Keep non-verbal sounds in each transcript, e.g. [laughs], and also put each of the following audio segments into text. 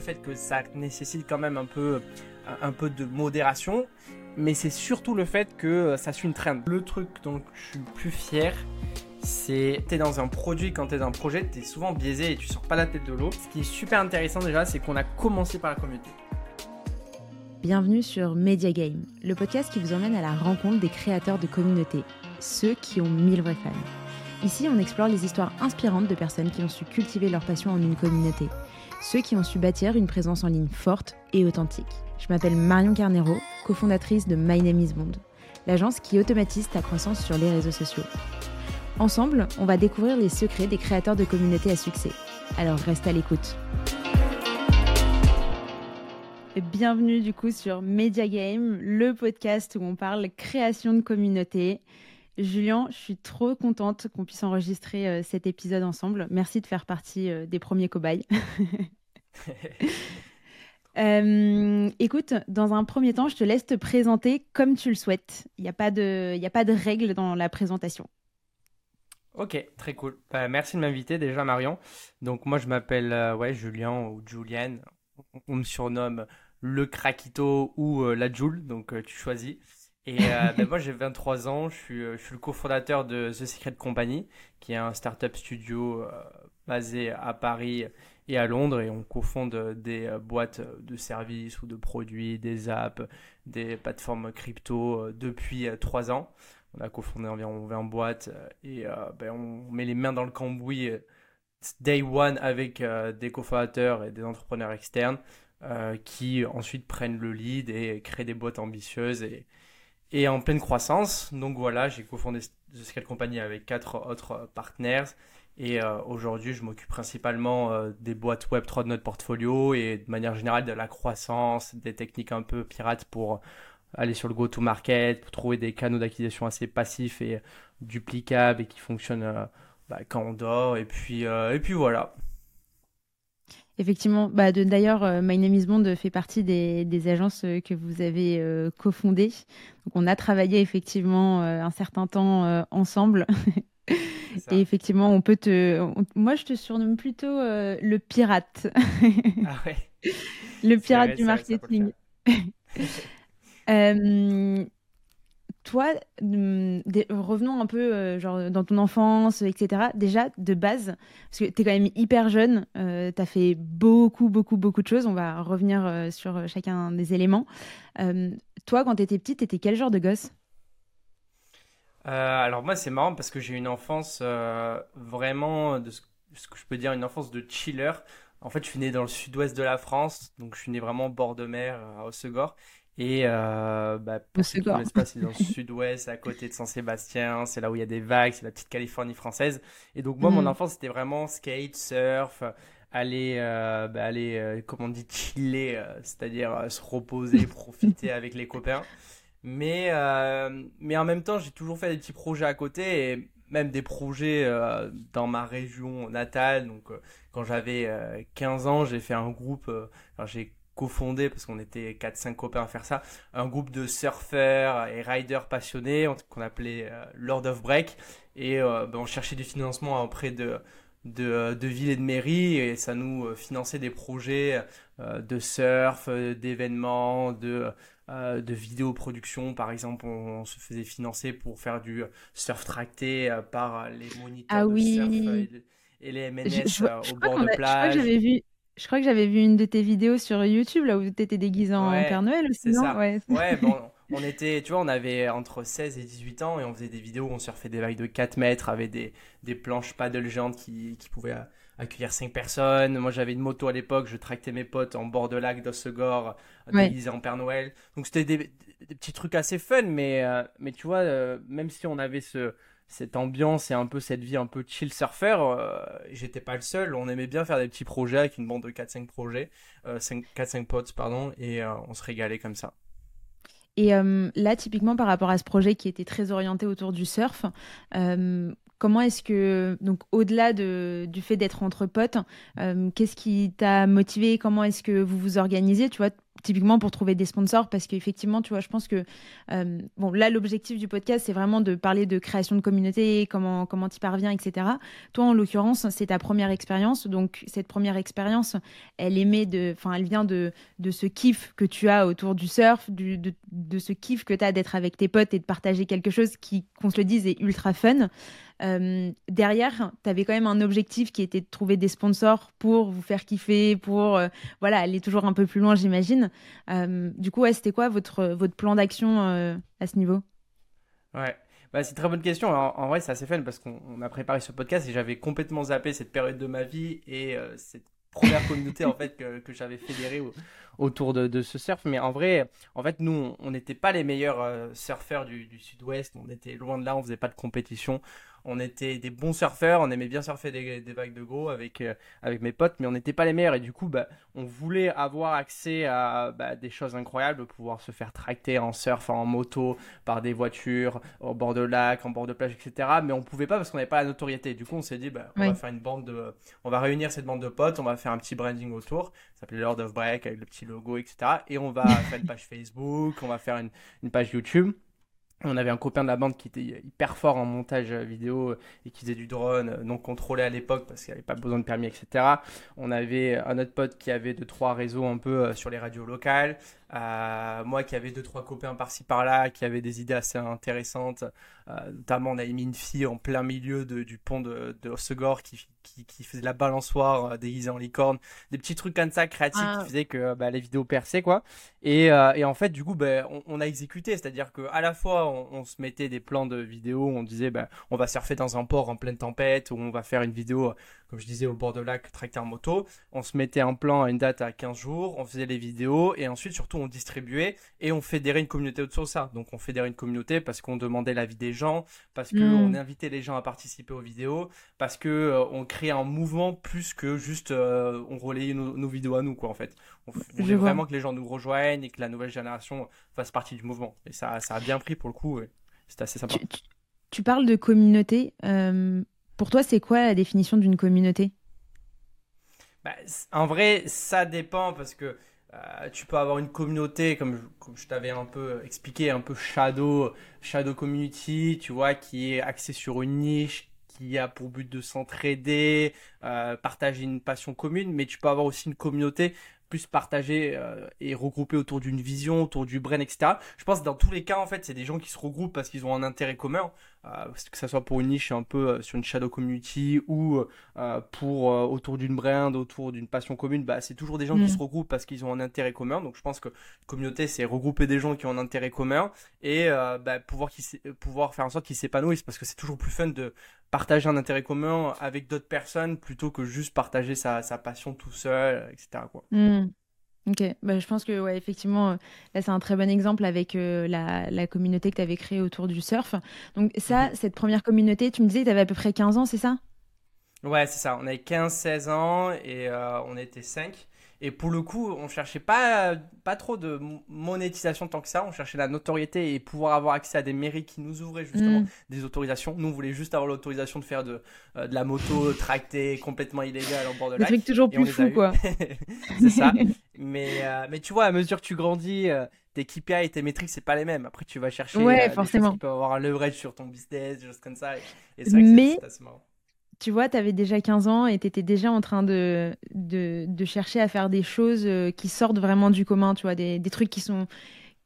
fait que ça nécessite quand même un peu, un peu de modération, mais c'est surtout le fait que ça suit une trend. Le truc dont je suis le plus fier, c'est t'es dans un produit quand t'es dans un projet, t'es souvent biaisé et tu sors pas la tête de l'eau. Ce qui est super intéressant déjà, c'est qu'on a commencé par la communauté. Bienvenue sur Media Game, le podcast qui vous emmène à la rencontre des créateurs de communautés, ceux qui ont mille vrais fans. Ici, on explore les histoires inspirantes de personnes qui ont su cultiver leur passion en une communauté, ceux qui ont su bâtir une présence en ligne forte et authentique. Je m'appelle Marion Carnero, cofondatrice de My Name is Bond, l'agence qui automatise ta croissance sur les réseaux sociaux. Ensemble, on va découvrir les secrets des créateurs de communautés à succès. Alors reste à l'écoute. Bienvenue du coup sur Media Game, le podcast où on parle création de communauté. Julien, je suis trop contente qu'on puisse enregistrer euh, cet épisode ensemble. Merci de faire partie euh, des premiers cobayes. [laughs] [laughs] Euh, écoute, dans un premier temps, je te laisse te présenter comme tu le souhaites. Il n'y a, pas de, a pas de règles dans la présentation. Ok, très cool. Bah, merci de m'inviter déjà, Marion. Donc moi, je m'appelle ouais, Julien ou Julienne. On me surnomme le Krakito ou la Joule, donc tu choisis. Et euh, [laughs] ben, moi, j'ai 23 ans, je suis, euh, je suis le cofondateur de The Secret Company, qui est un startup studio euh, basé à Paris et à Londres. Et on cofonde des boîtes de services ou de produits, des apps, des plateformes crypto depuis 3 ans. On a cofondé environ 20 boîtes et ben, on met les mains dans le cambouis day one avec des cofondateurs et des entrepreneurs externes qui ensuite prennent le lead et créent des boîtes ambitieuses et, et en pleine croissance. Donc voilà, j'ai cofondé The Scale Company avec quatre autres partenaires. Et euh, aujourd'hui, je m'occupe principalement euh, des boîtes Web3 de notre portfolio et de manière générale de la croissance, des techniques un peu pirates pour aller sur le go-to-market, pour trouver des canaux d'acquisition assez passifs et duplicables et qui fonctionnent euh, bah, quand on dort. Et puis, et puis voilà. Effectivement, bah d'ailleurs, euh, My Name is Bond fait partie des, agences euh, que vous avez euh, cofondées. Donc, on a travaillé effectivement un certain temps ensemble. [laughs] Et effectivement, on peut te. Moi, je te surnomme plutôt le pirate. [laughs] ah ouais. Le pirate du marketing. [laughs] toi, mm, revenons un peu euh, genre, dans ton enfance, etc. Déjà, de base, parce que tu es quand même hyper jeune, euh, tu as fait beaucoup, beaucoup, beaucoup de choses. On va revenir euh, sur chacun des éléments. toi, quand tu étais petite, tu étais quel genre de gosse? Alors, moi, c'est marrant parce que j'ai une enfance vraiment, de ce, que je peux dire, une enfance de chiller. En fait, je suis né dans le sud-ouest de la France, donc je suis né vraiment au bord de mer, à Hossegor. Et euh, bah, pour ceux qui dans le sud-ouest, à côté de Saint-Sébastien, c'est là où il y a des vagues, c'est la petite Californie française. Et donc moi, mon mm. enfance, c'était vraiment skate, surf, aller, euh, bah, aller euh, comment on dit, chiller, euh, c'est-à-dire euh, se reposer, [laughs] profiter avec les copains. Mais, mais en même temps, j'ai toujours fait des petits projets à côté et même des projets dans ma région natale. Donc quand j'avais 15 ans, j'ai fait un groupe, j'ai cofondé, parce qu'on était 4-5 copains à faire ça, un groupe de surfeurs et riders passionnés qu'on appelait euh, Lord of Break. Et euh, ben, on cherchait du financement auprès de, de, de villes et de mairies et ça nous euh, finançait des projets de surf, d'événements, de, de vidéoproduction. Par exemple, on, se faisait financer pour faire du surf tracté par les moniteurs ah de oui. surf et, les MNS au bord de plage. Je j'avais vu, je crois que j'avais vu une de tes vidéos sur YouTube là où tu étais déguisé en Père Noël aussi, non Ouais, ouais [laughs] bon, on était, tu vois, on avait entre 16 et 18 ans et on faisait des vidéos où on surfait des vagues de 4 mètres avec des, des planches paddle géantes qui, qui pouvaient accueillir 5 personnes. Moi, j'avais une moto à l'époque, je tractais mes potes en bord de lac d'Ossegor, déguisés en Père Noël. Donc, c'était des, des, petits trucs assez fun, mais, euh, mais tu vois, euh, même si on avait ce, cette ambiance et un peu cette vie un peu chill surfer, euh, j'étais pas le seul. On aimait bien faire des petits projets avec une bande de 4-5 projets, 4-5 euh, potes, pardon, et euh, on se régalait comme ça. Et là, typiquement par rapport à ce projet qui était très orienté autour du surf, comment est-ce que, donc au-delà de, du fait d'être entre potes, qu'est-ce qui t'a motivé? Comment est-ce que vous vous organisez? Tu vois, typiquement pour trouver des sponsors parce qu'effectivement tu vois je pense que euh, bon là l'objectif du podcast c'est vraiment de parler de création de communauté comment comment y parviens etc toi en l'occurrence c'est ta première expérience. Donc cette première expérience elle émet de enfin elle vient de de ce kiff que tu as autour du surf de, de ce kiff que tu as d'être avec tes potes et de partager quelque chose qui qu'on se le dise est ultra fun. Euh, derrière, tu avais quand même un objectif qui était de trouver des sponsors pour vous faire kiffer, pour euh, voilà aller toujours un peu plus loin, j'imagine. Euh, du coup, ouais, c'était quoi votre, votre plan d'action à ce niveau? Ouais. Bah, c'est une très bonne question. En, vrai, c'est assez fun parce qu'on a préparé ce podcast et j'avais complètement zappé cette période de ma vie et cette première communauté en fait que, j'avais fédérée autour de, de, ce surf. Mais en vrai, en fait, nous, on n'était pas les meilleurs surfeurs du, du sud-ouest. On était loin de là, on faisait pas de compétition on était des bons surfeurs, on aimait bien surfer des, vagues de gros avec, euh, avec mes potes, mais on n'était pas les meilleurs. Et du coup, bah, on voulait avoir accès à bah, des choses incroyables, pouvoir se faire tracter en surf, en moto, par des voitures, au bord de lac, en bord de plage, etc. Mais on pouvait pas parce qu'on n'avait pas la notoriété. Du coup, on s'est dit, bah, on va faire une bande de, on va réunir cette bande de potes, on va faire un petit branding autour. Ça s'appelait Lord of Break avec le petit logo, etc. Et on va [laughs] faire une page Facebook, on va faire une, une page YouTube. On avait un copain de la bande qui était hyper fort en montage vidéo et qui faisait du drone non contrôlé à l'époque parce qu'il n'y avait pas besoin de permis, etc. On avait un autre pote qui avait deux trois réseaux un peu euh, sur les radios locales. Euh, moi qui avais deux trois copains par-ci par-là, qui avaient des idées assez intéressantes. Euh, notamment, on avait mis une fille en plein milieu du pont de, de qui, qui, faisait de la balançoire euh, déguisée en licorne. Des petits trucs comme ça créatifs qui ah. faisaient que bah, les vidéos perçaient quoi. Et, et en fait, du coup, bah, on, a exécuté, c'est-à-dire que à la fois on, se mettait des plans de vidéos, on disait bah, on va surfer dans un port en pleine tempête ou on va faire une vidéo comme je disais, au bord de lac, tracteur moto. On se mettait un plan à une date à 15 jours, on faisait les vidéos et ensuite, surtout, on distribuait et on fédérait une communauté autour de ça. Donc, on fédérait une communauté parce qu'on demandait l'avis des gens, parce qu'on mm. invitait les gens à participer aux vidéos, parce que euh, on créait un mouvement plus que juste euh, on relayait nos, vidéos à nous, quoi, en fait. On, voulait vraiment que les gens nous rejoignent et que la nouvelle génération fasse partie du mouvement. Et ça, ça a bien pris pour le coup. C'était assez sympa. Tu, parles de communauté. Euh, pour toi, c'est quoi la définition d'une communauté? Bah, En vrai, ça dépend parce que euh, tu peux avoir une communauté, comme je, t'avais un peu expliqué, un peu shadow, shadow community, tu vois, qui est axée sur une niche, qui a pour but de s'entraider, euh, partager une passion commune, mais tu peux avoir aussi une communauté plus partagée euh, et regroupée autour d'une vision, autour du brain, etc. Je pense que dans tous les cas, en fait, c'est des gens qui se regroupent parce qu'ils ont un intérêt commun. Euh, que ça soit pour une niche un peu euh, sur une shadow community ou euh, pour autour d'une brand, autour d'une passion commune, bah, c'est toujours des gens qui mm. se regroupent parce qu'ils ont un intérêt commun. Donc je pense que communauté, c'est regrouper des gens qui ont un intérêt commun et bah, pouvoir, pouvoir faire en sorte qu'ils s'épanouissent parce que c'est toujours plus fun de partager un intérêt commun avec d'autres personnes plutôt que juste partager sa, sa passion tout seul, etc. Quoi. Ok, bah, je pense que ouais, effectivement, euh, là c'est un très bon exemple avec euh, la, la, communauté que tu avais créée autour du surf. Donc ça, mhm. cette première communauté, tu me disais que tu avais à peu près 15 ans, c'est ça? Ouais, c'est ça. On avait 15-16 ans et euh, on était 5. Et pour le coup, on cherchait pas, pas trop de monétisation tant que ça. On cherchait la notoriété et pouvoir avoir accès à des mairies qui nous ouvraient justement mm. des autorisations. Nous, on voulait juste avoir l'autorisation de faire de, euh, de la moto tractée complètement illégale en bord de lac. Des trucs toujours plus fou, quoi. [laughs] c'est ça. [laughs] mais, euh, mais tu vois, à mesure que tu grandis, euh, tes KPI et tes métriques, c'est pas les mêmes. Après, tu vas chercher. Ouais, forcément. Tu peux avoir un leverage sur ton business, des choses comme ça. Et, c'est mais... assez marrant tu vois, tu avais déjà 15 ans et tu étais déjà en train de, de, chercher à faire des choses euh, qui sortent vraiment du commun, tu vois, des, des trucs qui sont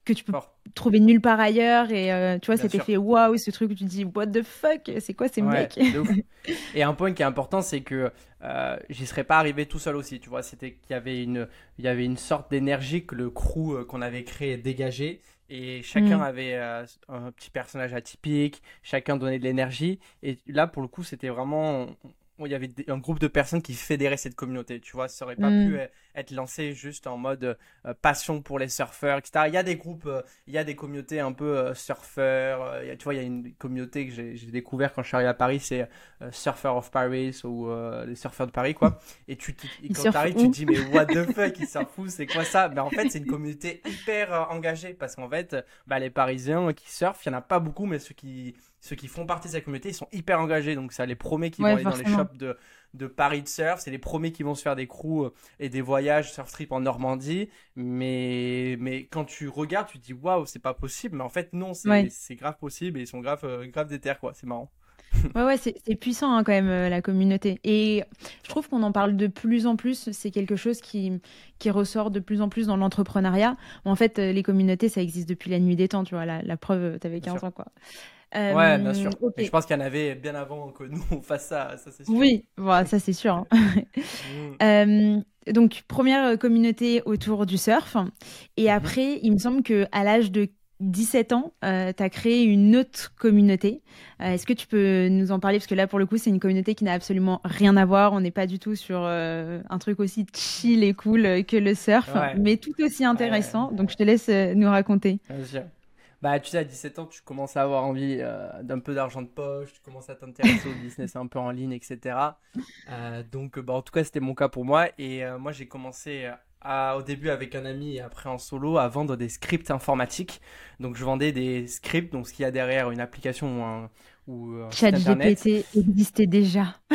que tu peux trouver nulle part ailleurs et euh, tu vois cet effet waouh ce truc où tu te dis what the fuck c'est quoi ces mecs? [laughs] et un point qui est important c'est que euh, j'y serais pas arrivé tout seul aussi tu vois c'était qu'il y avait une il y avait une sorte d'énergie que le crew qu'on avait créé dégageait et chacun mm. avait euh, un petit personnage atypique, chacun donnait de l'énergie. Et là, pour le coup, c'était vraiment il y avait un groupe de personnes qui fédéraient cette communauté. Tu vois, ça aurait pas pu mm. être lancé juste en mode euh, passion pour les surfeurs, etc. Il y a des groupes, euh, il y a des communautés un peu euh, surfeurs. tu vois, il y a une communauté que j'ai découvert quand je suis arrivé à Paris, c'est Surfer of Paris ou les surfeurs de Paris, quoi. [laughs] Et, tu, quand tu arrives, tu te dis, mais what the [laughs] fuck, ils s'en foutent, c'est quoi ça? Mais en fait, c'est une communauté hyper engagée parce qu'en fait, bah, les Parisiens qui surfent, il y en a pas beaucoup, mais ceux qui ceux qui font partie de cette communauté, ils sont hyper engagés. Donc, ça les premiers qui vont aller dans les shops de, de Paris de surf. C'est les premiers qui vont se faire des crews et des voyages surf trip en Normandie. Mais, mais quand tu regardes, tu te dis waouh, c'est pas possible. Mais en fait, non, c'est grave possible et ils sont grave, grave déter, quoi. C'est marrant. [laughs] Ouais, ouais, c'est puissant hein, quand même, euh, la communauté. Et je trouve qu'on en parle de plus en plus. C'est quelque chose qui, qui ressort de plus en plus dans l'entrepreneuriat. En fait, euh, les communautés, ça existe depuis la nuit des temps, tu vois. La, la preuve, t'avais 15 ans, quoi. Ouais, bien sûr. je pense qu'il y en avait bien avant que nous on fasse ça, ça c'est sûr. Oui, voilà, ça c'est sûr. Hein. Mm. [laughs] donc, première communauté autour du surf. Et mm-hmm. après, il me semble qu'à l'âge de 17 ans, euh, tu as créé une autre communauté. Euh, est-ce que tu peux nous en parler? Parce que là, pour le coup, c'est une communauté qui n'a absolument rien à voir. On n'est pas du tout sur euh, un truc aussi chill et cool que le surf, mais tout aussi intéressant. Donc, je te laisse nous raconter. Bah, tu sais, à 17 ans, tu commences à avoir envie d'un peu d'argent de poche, tu commences à t'intéresser au business un peu en ligne, etc. donc, bah, en tout cas, c'était mon cas pour moi. Et moi, j'ai commencé au début avec un ami et après en solo à vendre des scripts informatiques. Donc je vendais des scripts, donc ce qu'il y a derrière une application ou un, ou ChatGPT existait déjà. [laughs]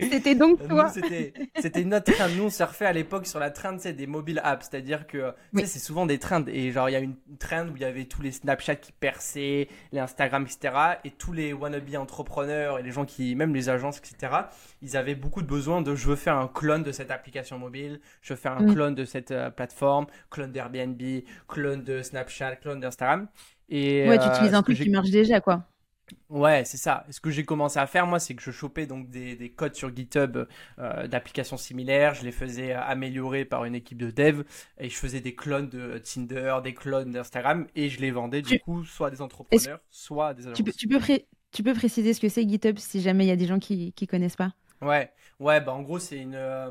c'était donc toi. C'était notre train. Nous, on surfait à l'époque sur la train des mobile apps. C'est-à-dire que c'est souvent des trains. Et genre, il y a une train où il y avait tous les Snapchat qui perçaient, les Instagram, etc. Et tous les wannabe entrepreneurs et les gens qui, même les agences, etc., ils avaient beaucoup de besoin de je veux faire un clone de cette application mobile, je veux faire un clone de cette euh, plateforme, clone d'Airbnb, clone de Snapchat, clone d'Instagram. Et, ouais, tu utilises euh, un truc qui marche déjà, quoi. Ouais, c'est ça. Ce que j'ai commencé à faire, moi, c'est que je chopais donc des, des codes sur GitHub euh, d'applications similaires. Je les faisais améliorer par une équipe de dev et je faisais des clones de Tinder, des clones d'Instagram et je les vendais du coup soit à des entrepreneurs, soit à des agences. Tu peux, tu peux, tu peux préciser ce que c'est GitHub si jamais il y a des gens qui ne connaissent pas? Ouais, ouais, bah en gros, c'est une, euh,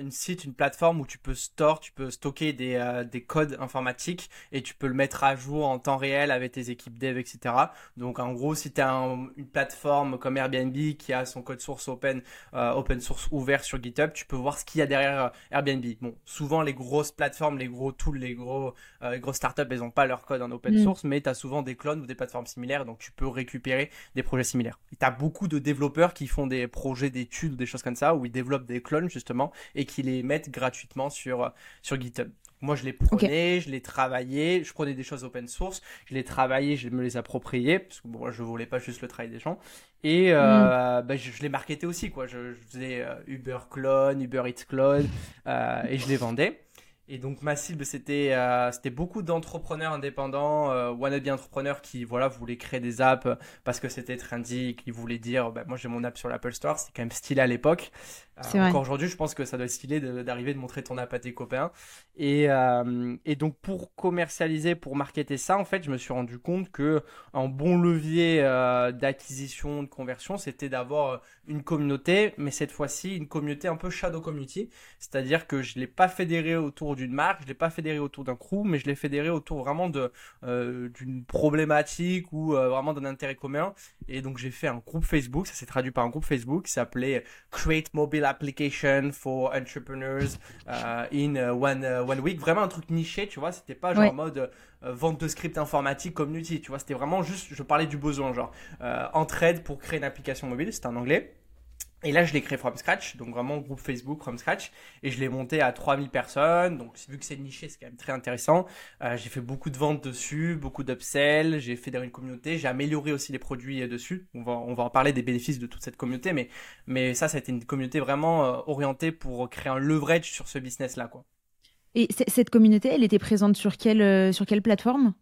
une site, une plateforme où tu peux store, tu peux stocker des, euh, des codes informatiques et tu peux le mettre à jour en temps réel avec tes équipes dev, etc. Donc en gros, si tu as une plateforme comme Airbnb qui a son code source open, euh, open source ouvert sur GitHub, tu peux voir ce qu'il y a derrière euh, Airbnb. Bon, souvent les grosses plateformes, les gros tools, les gros les grosses startups, elles n'ont pas leur code en open mm. source, mais tu as souvent des clones ou des plateformes similaires, donc tu peux récupérer des projets similaires. Tu as beaucoup de développeurs qui font des projets d'études ou des choses comme ça, où ils développent des clones justement et qui les mettent gratuitement sur, sur GitHub. Moi, je les prenais, je les travaillais, je prenais des choses open source, je les travaillais, je me les appropriais, parce que bon, je voulais pas juste le travail des gens. Et euh, mm. bah, je, les marketais aussi, quoi. Je, faisais euh, Uber clone, Uber Eats clone, euh, et je les vendais. Et donc ma cible c'était euh, c'était beaucoup d'entrepreneurs indépendants, euh, wannabe entrepreneurs qui voilà voulaient créer des apps parce que c'était trendy, qui voulaient dire bah, moi j'ai mon app sur l'Apple Store, c'était quand même stylé à l'époque. Euh, encore aujourd'hui je pense que ça doit être stylé d'arriver de, montrer ton app à tes copains. Et, euh, et donc pour commercialiser, pour marketer ça en fait je me suis rendu compte que un bon levier euh, d'acquisition, de conversion c'était d'avoir une communauté, mais cette fois-ci une communauté un peu shadow community, c'est-à-dire que je l'ai pas fédéré autour d'une marque, je l'ai pas fédéré autour d'un crew, mais je l'ai fédéré autour vraiment de euh, d'une problématique ou vraiment d'un intérêt commun. Et donc j'ai fait un groupe Facebook, ça s'est traduit par un groupe Facebook qui s'appelait Create Mobile Application for Entrepreneurs uh, in one one week, vraiment un truc niché, tu vois, c'était pas genre en mode vente de script informatique community, tu vois, c'était vraiment juste, je parlais du besoin, genre entraide pour créer une application mobile, c'était en anglais. Et là, je l'ai créé from scratch, donc vraiment groupe Facebook from scratch, et je l'ai monté à 3000 personnes. Donc, vu que c'est niché, c'est quand même très intéressant. Euh, j'ai fait beaucoup de ventes dessus, beaucoup d'upsells, j'ai fédéré une communauté, j'ai amélioré aussi les produits dessus. On va, on va en parler des bénéfices de toute cette communauté, mais, mais ça, ça a été une communauté vraiment euh, orientée pour créer un leverage sur ce business-là, quoi. Et cette communauté, elle était présente sur quelle, euh, sur quelle plateforme?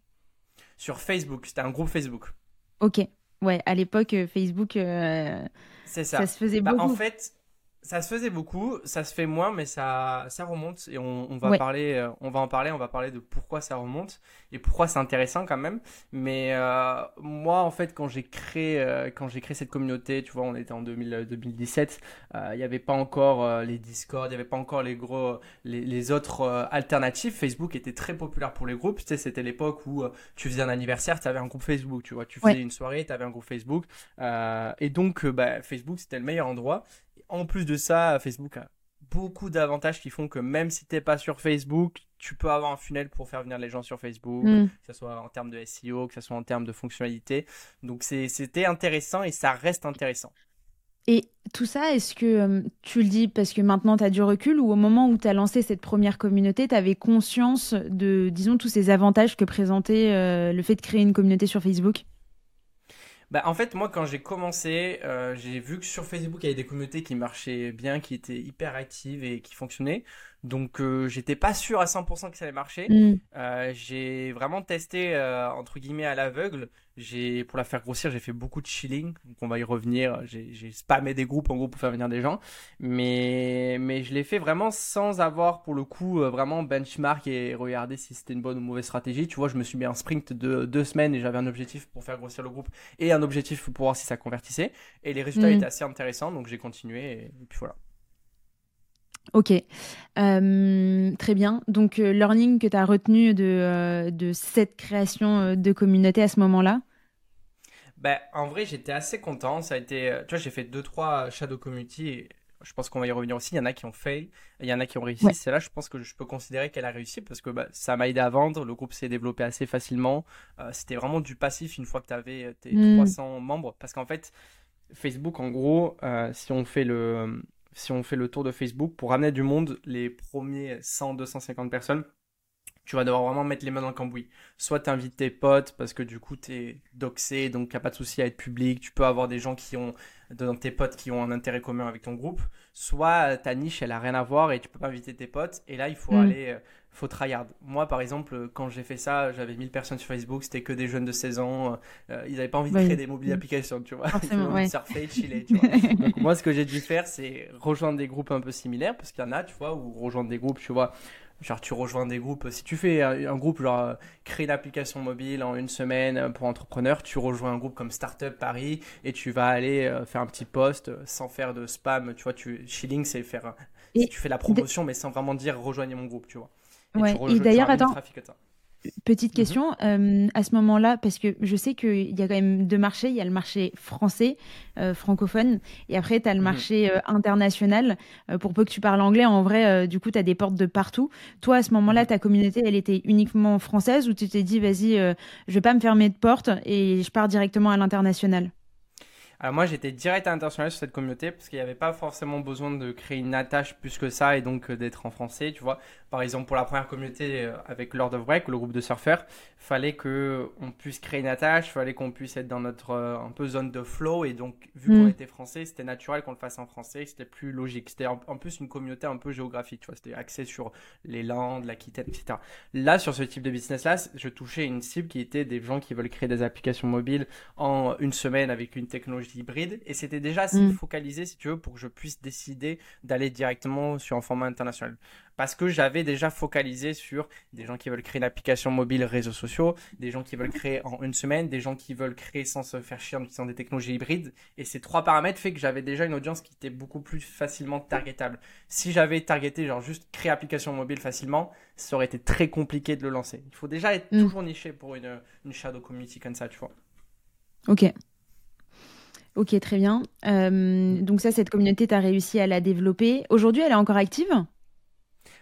Sur Facebook, c'était un groupe Facebook. Ok, ouais, à l'époque, Facebook c'est ça. Ça se faisait bah, beaucoup. En fait, ça se faisait beaucoup, ça se fait moins, mais ça, ça remonte et on, va parler, euh, on va en parler, on va parler de pourquoi ça remonte et pourquoi c'est intéressant quand même. Mais euh, moi, en fait, quand j'ai créé, euh, quand j'ai créé cette communauté, tu vois, on était en 2000, 2017, il n'y avait pas encore les Discord, il n'y avait pas encore les gros, les, les autres alternatives. Facebook était très populaire pour les groupes. Tu sais, c'était l'époque où tu faisais un anniversaire, tu avais un groupe Facebook, tu vois, tu faisais une soirée, tu avais un groupe Facebook. et donc, bah, Facebook, c'était le meilleur endroit en plus de ça, Facebook a beaucoup d'avantages qui font que même si t'es pas sur Facebook, tu peux avoir un funnel pour faire venir les gens sur Facebook, Mm. que ce soit en termes de SEO, que ce soit en termes de fonctionnalité. Donc c'était intéressant et ça reste intéressant. Et tout ça, est-ce que euh, tu le dis parce que maintenant tu as du recul ou au moment où tu as lancé cette première communauté, tu avais conscience de, disons, tous ces avantages que présentait euh, le fait de créer une communauté sur Facebook? Bah, en fait, moi, quand j'ai commencé, euh, j'ai vu que sur Facebook, il y avait des communautés qui marchaient bien, qui étaient hyper actives et qui fonctionnaient. Donc, euh, j'étais pas sûr à 100% que ça allait marcher. Mm. Euh, j'ai vraiment testé, euh, entre guillemets, à l'aveugle. J'ai, pour la faire grossir, j'ai fait beaucoup de chilling. Donc, on va y revenir. J'ai, spammé des groupes, en gros, pour faire venir des gens. Mais, mais je l'ai fait vraiment sans avoir, pour le coup, vraiment benchmark et regarder si c'était une bonne ou mauvaise stratégie. Tu vois, je me suis mis un sprint de deux semaines et j'avais un objectif pour faire grossir le groupe et un objectif pour voir si ça convertissait. Et les résultats Mhm. étaient assez intéressants, donc j'ai continué et, et puis voilà. Ok, Euh, très bien. Donc, euh, learning que tu as retenu de, euh, de cette création de communauté à ce moment-là? Ben, en vrai, j'étais assez content. Ça a été, tu vois, j'ai fait deux trois Shadow Community. Et je pense qu'on va y revenir aussi. Il y en a qui ont fail, il y en a qui ont réussi. Ouais. C'est là, je pense que je peux considérer qu'elle a réussi parce que bah, ça m'a aidé à vendre. Le groupe s'est développé assez facilement. Euh, c'était vraiment du passif une fois que tu avais tes Mm. 300 membres. Parce qu'en fait, Facebook, en gros, euh, si on fait le si on fait le tour de Facebook pour ramener du monde, les premiers 100, 250 personnes, tu vas devoir vraiment mettre les mains dans le cambouis. Soit t'invites tes potes parce que du coup t'es doxé, donc a pas de souci à être public. Tu peux avoir des gens qui ont, dans tes potes qui ont un intérêt commun avec ton groupe. Soit ta niche elle a rien à voir et tu peux pas inviter tes potes. Et là il faut Mm. aller, euh, faut tryhard. Moi par exemple, euh, quand j'ai fait ça, j'avais 1000 personnes sur Facebook, c'était que des jeunes de 16 ans. euh, ils avaient pas envie de Oui. créer des mobiles Mm. applications, tu vois. [laughs] Ils avaient envie de surfer, chiller, tu vois. [laughs] Donc moi, ce que j'ai dû faire, c'est rejoindre des groupes un peu similaires, parce qu'il y en a, tu vois, ou rejoindre des groupes, tu vois. Genre, tu rejoins des groupes. Si tu fais un, groupe, genre, créer une application mobile en une semaine euh, pour entrepreneurs, tu rejoins un groupe comme Startup Paris et tu vas aller euh, faire un petit post euh, sans faire de spam. Tu vois, tu, Shilling, c'est faire. Et tu fais la promotion, mais sans vraiment dire rejoignez mon groupe, tu vois. Ouais, et rejoins- tu d'ailleurs, attends. Petite Mhm. question, euh, à ce moment-là, parce que je sais qu'il y a quand même deux marchés, il y a le marché français, euh, francophone, et après tu as le Mhm. marché euh, international. Pour peu que tu parles anglais, en vrai, du coup, tu as des portes de partout. Toi, à ce moment-là, Mhm. ta communauté, elle était uniquement française ou tu t'es dit, vas-y, je vais pas me fermer de porte et je pars directement à l'international? Alors moi j'étais direct à l'international sur cette communauté parce qu'il n'y avait pas forcément besoin de créer une attache plus que ça et donc d'être en français, tu vois. Par exemple pour la première communauté euh, avec Lord of Break, le groupe de surfeurs, fallait que on puisse créer une attache, fallait qu'on puisse être dans notre euh, un peu zone de flow et donc vu Mm. qu'on était français, c'était naturel qu'on le fasse en français, c'était plus logique. C'était en, en plus une communauté un peu géographique, tu vois, c'était axé sur les Landes, l'Aquitaine, etc. Là sur ce type de business là, je touchais une cible qui était des gens qui veulent créer des applications mobiles en une semaine avec une technologie hybride et c'était déjà assez Mm. focalisé si tu veux pour que je puisse décider d'aller directement sur un format international parce que j'avais déjà focalisé sur des gens qui veulent créer une application mobile réseaux sociaux, des gens qui veulent créer en une semaine, des gens qui veulent créer sans se faire chier en utilisant des technologies hybrides et ces trois paramètres fait que j'avais déjà une audience qui était beaucoup plus facilement targetable. Si j'avais targeté genre juste créer application mobile facilement, ça aurait été très compliqué de le lancer. Il faut déjà être Mm. toujours niché pour une, une shadow community comme ça, tu vois. Ok. Ok, très bien. Euh, donc ça, cette communauté, tu as réussi à la développer. Aujourd'hui, elle est encore active?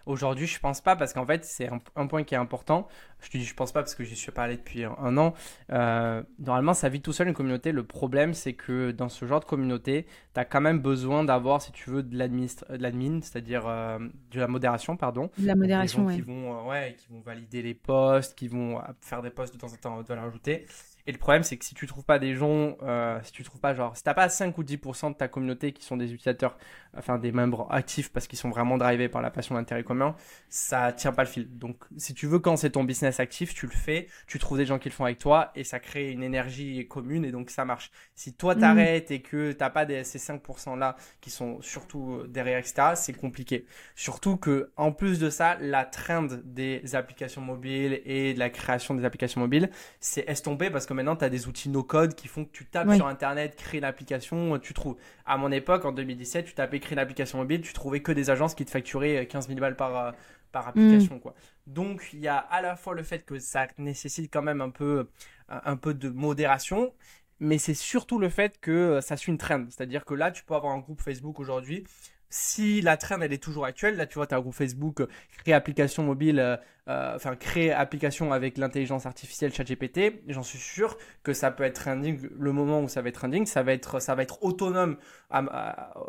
Aujourd'hui, je pense pas parce qu'en fait, c'est un, un point qui est important. Je te dis, je pense pas parce que j'y suis pas allé depuis un, an. Euh, normalement, ça vit tout seul une communauté. Le problème, c'est que dans ce genre de communauté, tu as quand même besoin d'avoir, si tu veux, de l'admin, c'est-à-dire euh, de la modération, pardon. De la Donc, modération, des gens ouais. qui vont, euh, ouais, qui vont valider les posts, qui vont faire des posts de temps en temps, de rajouter. Et le problème, c'est que si tu trouves pas des gens, euh, si tu trouves pas genre, si t'as pas 5 ou 10% de ta communauté qui sont des utilisateurs, enfin des membres actifs parce qu'ils sont vraiment drivés par la passion d'intérêt commun, ça tient pas le fil. Donc, si tu veux, quand c'est ton business actif, tu le fais, tu trouves des gens qui le font avec toi et ça crée une énergie commune et donc ça marche. Si toi Mm. t'arrêtes et que t'as pas des, ces 5% là qui sont surtout euh, derrière, etc., c'est compliqué. Surtout que, en plus de ça, la trend des applications mobiles et de la création des applications mobiles, c'est estompé parce que maintenant tu as des outils no-code qui font que tu tapes sur internet, crée une application, tu trouves. À mon époque, en 2017, tu tapais créer une application mobile, tu trouvais que des agences qui te facturaient 15 000 balles par, euh, par application, quoi. Donc, il y a à la fois le fait que ça nécessite quand même un peu, un peu de modération, mais c'est surtout le fait que euh, ça suit une trend. C'est-à-dire que là, tu peux avoir un groupe Facebook aujourd'hui si la trend elle est toujours actuelle, là tu vois, tu as un groupe Facebook, euh, créer application mobile, euh, euh, enfin créer application avec l'intelligence artificielle ChatGPT, j'en suis sûr que ça peut être trending le moment où ça va être trending, ça va être, ça va être autonome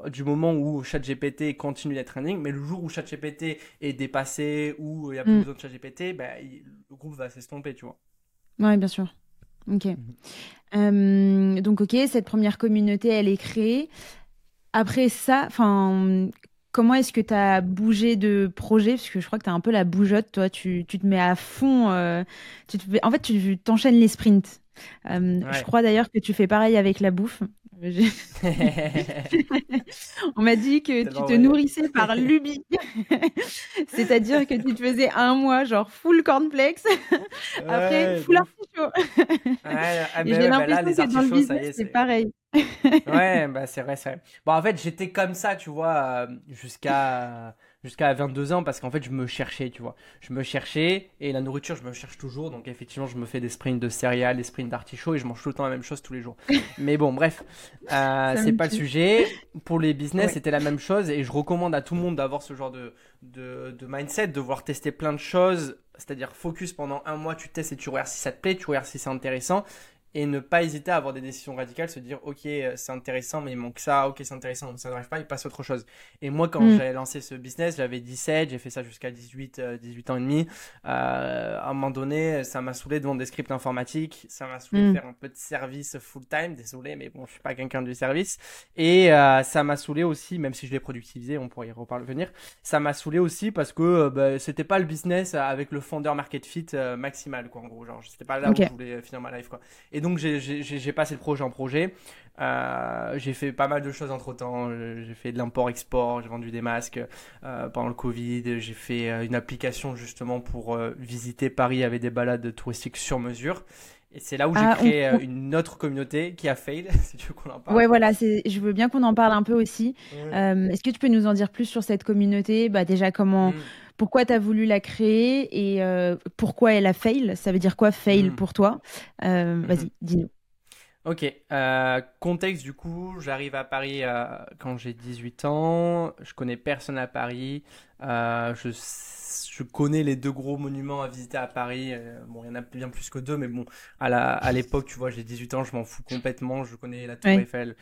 du moment où ChatGPT continue d'être trending, mais le jour où ChatGPT est dépassé, ou il n'y a plus mm. besoin de ChatGPT, ben, le groupe va s'estomper, tu vois. Ouais, bien sûr. Ok. Mhm. donc, ok, cette première communauté, elle est créée. Après ça, enfin, comment est-ce que tu as bougé de projet? Parce que je crois que tu as un peu la bougeotte, toi, tu, tu te mets à fond. Euh, tu te En fait, tu t'enchaînes les sprints. Euh, je crois d'ailleurs que tu fais pareil avec la bouffe. [laughs] On m'a dit que tu te nourrissais par [laughs] lubie. [laughs] C'est-à-dire que tu te faisais un mois, genre full cornflakes, après full artichaut. Ouais, ah, J'ai bah l'impression que dans le business, c'est pareil. ouais, bah c'est vrai, c'est vrai. Bon, en fait, j'étais comme ça, tu vois, euh, jusqu'à jusqu'à 22 ans parce qu'en fait je me cherchais, tu vois. Je me cherchais et la nourriture je me cherche toujours donc effectivement je me fais des sprints de céréales, des sprints d'artichauts et je mange tout le temps la même chose tous les jours. [laughs] Mais bon bref, euh, c'est pas le sujet. Pour les business c'était la même chose et je recommande à tout le monde d'avoir ce genre de, de, de mindset, de vouloir tester plein de choses c'est-à-dire focus pendant un mois, tu testes et tu regardes si ça te plaît, tu regardes si c'est intéressant et ne pas hésiter à avoir des décisions radicales, se dire ok euh, c'est intéressant mais il manque ça, ok c'est intéressant mais ça n'arrive pas, il passe à autre chose. Et moi quand mm. j'ai lancé ce business, j'avais 17, j'ai fait ça jusqu'à 18, 18 euh, ans et demi. Euh, à un moment donné, ça m'a saoulé de vendre des scripts informatiques, ça m'a saoulé de mm. faire un peu de service full time, désolé mais bon je suis pas quelqu'un du service. Et ça m'a saoulé aussi, même si je l'ai productivisé, on pourrait y revenir, ça m'a saoulé aussi parce que bah, c'était pas le business avec le founder market fit maximal quoi en gros, genre c'était pas là où je voulais finir ma life quoi. Et donc j'ai passé le projet en projet. Euh, j'ai fait pas mal de choses entre temps. J'ai fait de l'import-export, j'ai vendu des masques euh, pendant le Covid. J'ai fait euh, une application justement pour visiter Paris avec des balades touristiques sur mesure. Et c'est là où j'ai ah, créé une autre communauté qui a fail, [laughs] si tu veux qu'on en parle. Ouais, voilà, je veux bien qu'on en parle un peu aussi. Est-ce que tu peux nous en dire plus sur cette communauté? Bah, Déjà, comment, mm pourquoi tu as voulu la créer et euh, pourquoi elle a fail? Ça veut dire quoi fail hmm. pour toi? Euh, hmm. Vas-y, dis-nous. Ok, euh, contexte du coup, j'arrive à Paris quand j'ai 18 ans, je connais personne à Paris, je, je, connais les deux gros monuments à visiter à Paris, bon il y en a bien plus que deux, mais bon à l'époque tu vois j'ai 18 ans, je m'en fous complètement, je connais la Tour Eiffel,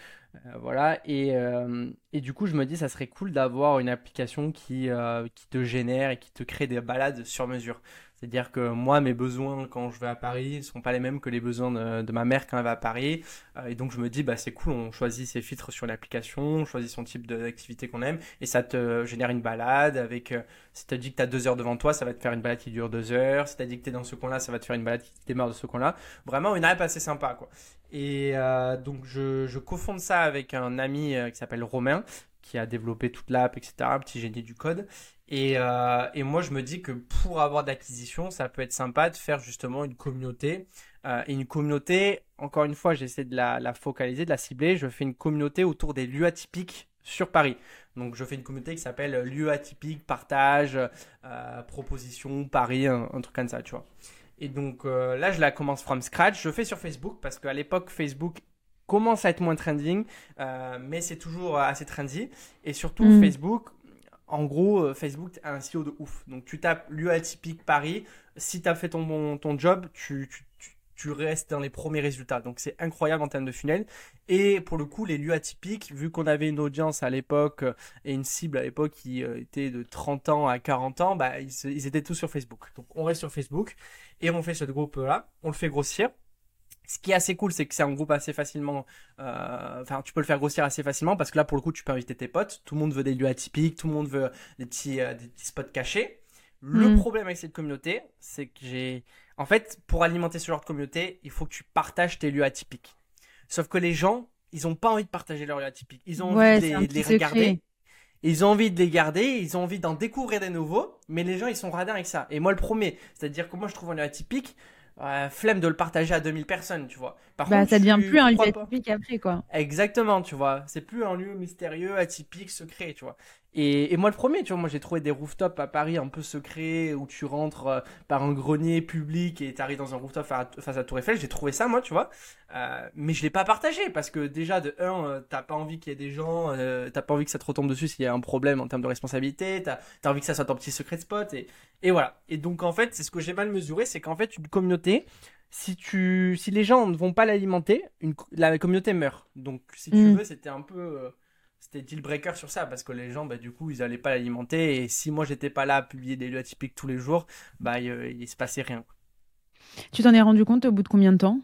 euh, voilà, et, euh, et, du coup, je me dis, ça serait cool d'avoir une application qui, euh, qui te génère et qui te crée des balades sur mesure. C'est-à-dire que moi, mes besoins quand je vais à Paris ne sont pas les mêmes que les besoins de, ma mère quand elle va à Paris. et donc, je me dis, bah, c'est cool, on choisit ses filtres sur l'application, on choisit son type d'activité qu'on aime, et ça te génère une balade avec. si tu dit que tu as deux heures devant toi, ça va te faire une balade qui dure deux heures. Si tu dit que tu es dans ce coin-là, ça va te faire une balade qui démarre de ce coin-là. Vraiment, une app assez sympa, quoi. Et euh, donc je, je cofonde ça avec un ami euh, qui s'appelle Romain, qui a développé toute l'app, etc., petit génie du code. Et, euh, et, moi je me dis que pour avoir d'acquisition, ça peut être sympa de faire justement une communauté. et une communauté, encore une fois, j'essaie de la, la, focaliser, de la cibler. Je fais une communauté autour des lieux atypiques sur Paris. Donc je fais une communauté qui s'appelle lieux atypiques, partage, proposition, Paris, un, un truc comme ça, tu vois. Et donc euh, là, je la commence from scratch. Je fais sur Facebook parce qu'à l'époque, Facebook commence à être moins trending, euh, mais c'est toujours assez trendy. Et surtout, mm. Facebook, en gros, euh, Facebook a un CEO de ouf. Donc tu tapes lieu atypique Paris. Si tu as fait ton, ton job, tu, tu, tu restes dans les premiers résultats. Donc c'est incroyable en termes de funnel. Et pour le coup, les lieux atypiques, vu qu'on avait une audience à l'époque et une cible à l'époque qui était de 30 ans à 40 ans, bah, ils, ils, étaient tous sur Facebook. Donc on reste sur Facebook et on fait ce groupe-là, on le fait grossir. Ce qui est assez cool, c'est que c'est un groupe assez facilement. Euh, enfin, tu peux le faire grossir assez facilement parce que là, pour le coup, tu peux inviter tes potes. Tout le monde veut des lieux atypiques, tout le monde veut des petits, euh, des petits spots cachés. Le mm. problème avec cette communauté, c'est que j'ai. En fait, pour alimenter ce genre de communauté, il faut que tu partages tes lieux atypiques. Sauf que les gens, ils ont pas envie de partager leurs lieux atypiques. Ils ont envie de les, regarder. Ils ont envie de les garder, ils ont envie d'en découvrir des nouveaux, mais les gens ils sont radins avec ça. Et moi le premier, c'est-à-dire que moi je trouve un lieu atypique, euh, flemme de le partager à 2000 personnes, tu vois. Par bah, ça devient plus un lieu atypique après quoi. Exactement, tu vois. C'est plus un lieu mystérieux, atypique, secret, tu vois. Et, moi, le premier, tu vois, moi j'ai trouvé des rooftops à Paris un peu secrets où tu rentres euh, par un grenier public et tu arrives dans un rooftop face à Tour Eiffel. J'ai trouvé ça, moi, tu vois. Euh, mais je l'ai pas partagé parce que déjà, de un, euh, t'as pas envie qu'il y ait des gens, t'as pas envie que ça te retombe dessus s'il y a un problème en termes de responsabilité, t'as as envie que ça soit ton petit secret spot. Et, et voilà. Et donc, en fait, c'est ce que j'ai mal mesuré, c'est qu'en fait, une communauté, si tu si les gens ne vont pas l'alimenter, la communauté meurt. Donc si tu mm. veux, c'était un peu c'était deal breaker sur ça parce que les gens bah, du coup ils allaient pas l'alimenter et si moi j'étais pas là à publier des lieux atypiques tous les jours bah il, se passait rien tu t'en es rendu compte au bout de combien de temps?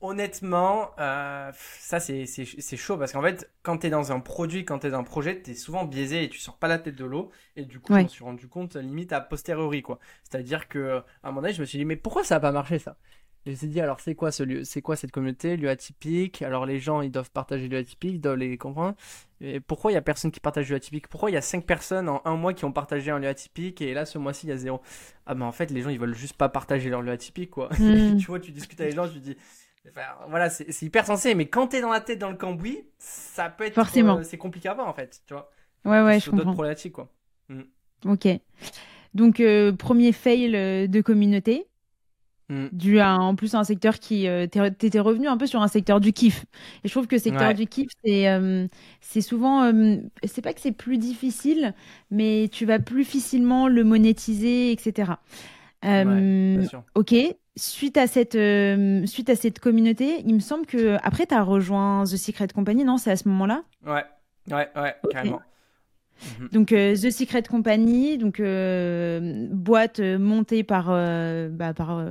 Honnêtement, euh, ça c'est chaud parce qu'en fait, quand tu es dans un produit, quand tu es dans un projet, tu es souvent biaisé et tu sors pas la tête de l'eau. Et du coup, je me suis rendu compte limite à posteriori. quoi. C'est-à-dire que à un moment donné, je me suis dit, mais pourquoi ça a pas marché ça? Je me suis dit, alors c'est quoi ce lieu C'est quoi cette communauté Lieu atypique? Alors les gens, ils doivent partager lieu atypique, ils doivent les comprendre. Et pourquoi il y a personne qui partage lieu atypique? Pourquoi il y a 5 personnes en un mois qui ont partagé un lieu atypique et là ce mois-ci il y a zéro? Ah mais en fait les gens ils veulent juste pas partager leur lieu atypique quoi. [laughs] Hmm. tu vois, tu discutes avec les gens, tu dis voilà, c'est hyper sensé, mais quand t'es dans la tête dans le cambouis, ça peut être. Forcément. Euh, c'est compliqué à voir en fait, tu vois. Ouais, ouais, je comprends. d'autres problématiques quoi. Hmm. Ok. Donc, euh, premier fail euh, de communauté. Mm. dû à en plus un secteur qui euh, t'étais revenu un peu sur un secteur du kiff. Et je trouve que le secteur du kiff c'est euh, c'est souvent euh, c'est pas que c'est plus difficile mais tu vas plus facilement le monétiser etc ok suite à cette suite à cette communauté il me semble que après tu as rejoint The Secret Company non c'est à ce moment là ouais ouais ouais carrément Mhm. Donc euh, The Secret Company, donc euh, boîte euh, montée par bah, par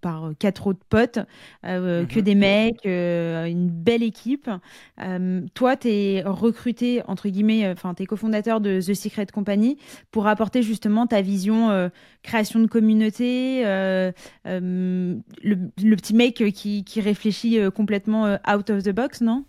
par quatre autres potes, que mhm. des mecs, une belle équipe. toi, tu es recruté entre guillemets, enfin tu es cofondateur de The Secret Company pour apporter justement ta vision création de communauté, le, le, petit mec qui, qui réfléchit complètement out of the box, non?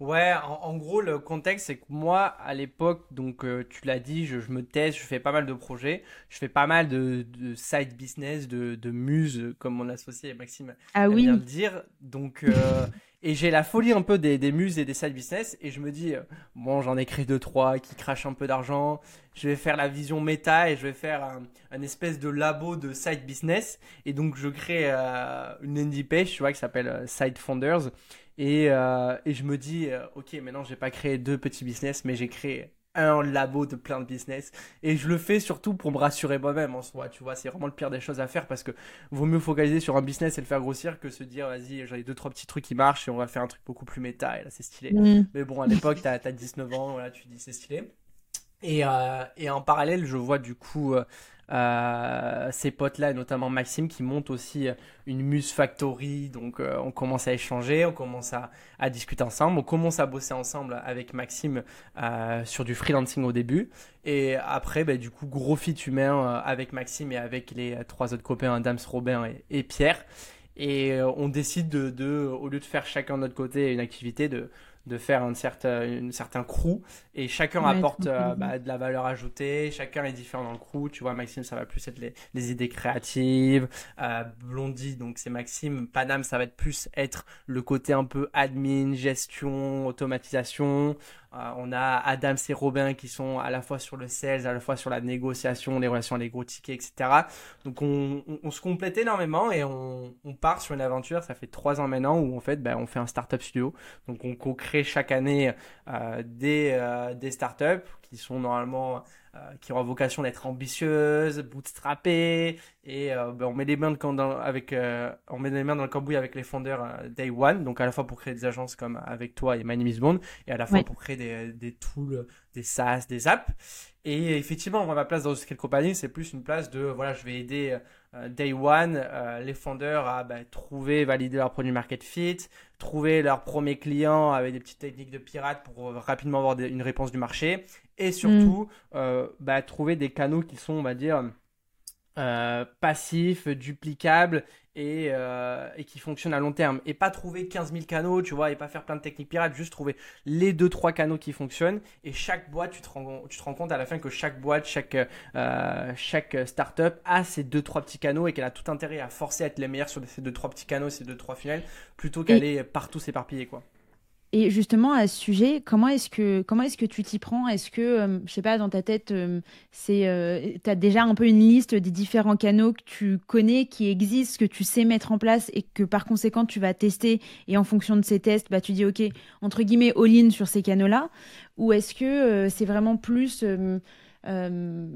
Ouais, en, gros, le contexte, c'est que moi, à l'époque, donc euh, tu l'as dit, je, me teste, je fais pas mal de projets, je fais pas mal de, side business, de, de muse, comme mon associé Maxime ah oui. vient de dire. Donc, euh, [laughs] et j'ai la folie un peu des, des muses et des side business, et je me dis, euh, bon, j'en ai créé deux, trois qui crachent un peu d'argent, je vais faire la vision méta et je vais faire un, espèce de labo de side business, et donc je crée une indie page, tu vois, qui s'appelle Side Founders. Et, euh, et je me dis, euh, ok, maintenant j'ai pas créé deux petits business, mais j'ai créé un labo de plein de business. Et je le fais surtout pour me rassurer moi-même en soi, tu vois. C'est vraiment le pire des choses à faire parce que vaut mieux focaliser sur un business et le faire grossir que se dire, vas-y, j'ai deux, trois petits trucs qui marchent et on va faire un truc beaucoup plus méta. Et là, c'est stylé. Mm. Mais bon, à l'époque, t'as as 19 ans, voilà, tu dis, c'est stylé. Et, euh, et en parallèle, je vois du coup euh, ces potes-là, notamment Maxime, qui monte aussi une Muse Factory. Donc, euh, on commence à échanger, on commence à, à, discuter ensemble, on commence à bosser ensemble avec Maxime euh, sur du freelancing au début. Et après, bah, du coup, gros fit humain euh, avec Maxime et avec les trois autres copains, Dams, Robin et, et Pierre. Et euh, on décide de, de, au lieu de faire chacun de notre côté une activité, de, de faire un certain, une certain crew et chacun apporte euh, bah, de la valeur ajoutée, chacun est différent dans le crew. Tu vois, Maxime, ça va plus être les, les idées créatives. Euh, Blondie, donc c'est Maxime. Panam, ça va être plus être le côté un peu admin, gestion, automatisation. Euh, on a Adam et Robin qui sont à la fois sur le sales, à la fois sur la négociation, les relations les gros tickets, etc. Donc on, se complète énormément et on, part sur une aventure. Ça fait trois ans maintenant où en fait ben, on fait un startup studio. Donc on co-crée chaque année euh, des, euh, des startups qui sont normalement euh, qui ont vocation d'être ambitieuses, bootstrappées, et euh, ben, on met les mains dans, avec, euh, on met les mains dans le cambouis avec les fondeurs Day One, donc à la fois pour créer des agences comme avec toi et My Name is Bond, et à la fois pour créer des, des tools, des SaaS, des apps. Et effectivement, moi, ma place dans cette compagnie, c'est plus une place de, voilà, je vais aider Day One, les fondeurs à bah, trouver, valider leur produit market fit, trouver leurs premiers clients avec des petites techniques de pirate pour rapidement avoir une réponse du marché et surtout mm. euh, bah, trouver des canaux qui sont, on va dire, euh, passifs, duplicables et, euh, et, qui fonctionnent à long terme. Et pas trouver 15 000 canaux, tu vois, et pas faire plein de techniques pirates, juste trouver les 2-3 canaux qui fonctionnent. Et chaque boîte, tu te rends, tu te rends compte à la fin que chaque boîte, chaque, chaque startup a ces 2-3 petits canaux et qu'elle a tout intérêt à forcer à être les meilleurs sur ces 2-3 petits canaux, ces 2-3 finales, plutôt qu'aller partout s'éparpiller, quoi. Et justement, à ce sujet, comment est-ce que, est-ce que tu t'y prends? Est-ce que, euh, je sais pas, dans ta tête, euh, c'est, euh, tu as déjà un peu une liste des différents canaux que tu connais, qui existent, que tu sais mettre en place et que par conséquent, tu vas tester et en fonction de ces tests, bah, tu dis, OK, entre guillemets, all-in sur ces canaux-là? Ou est-ce que c'est vraiment plus euh,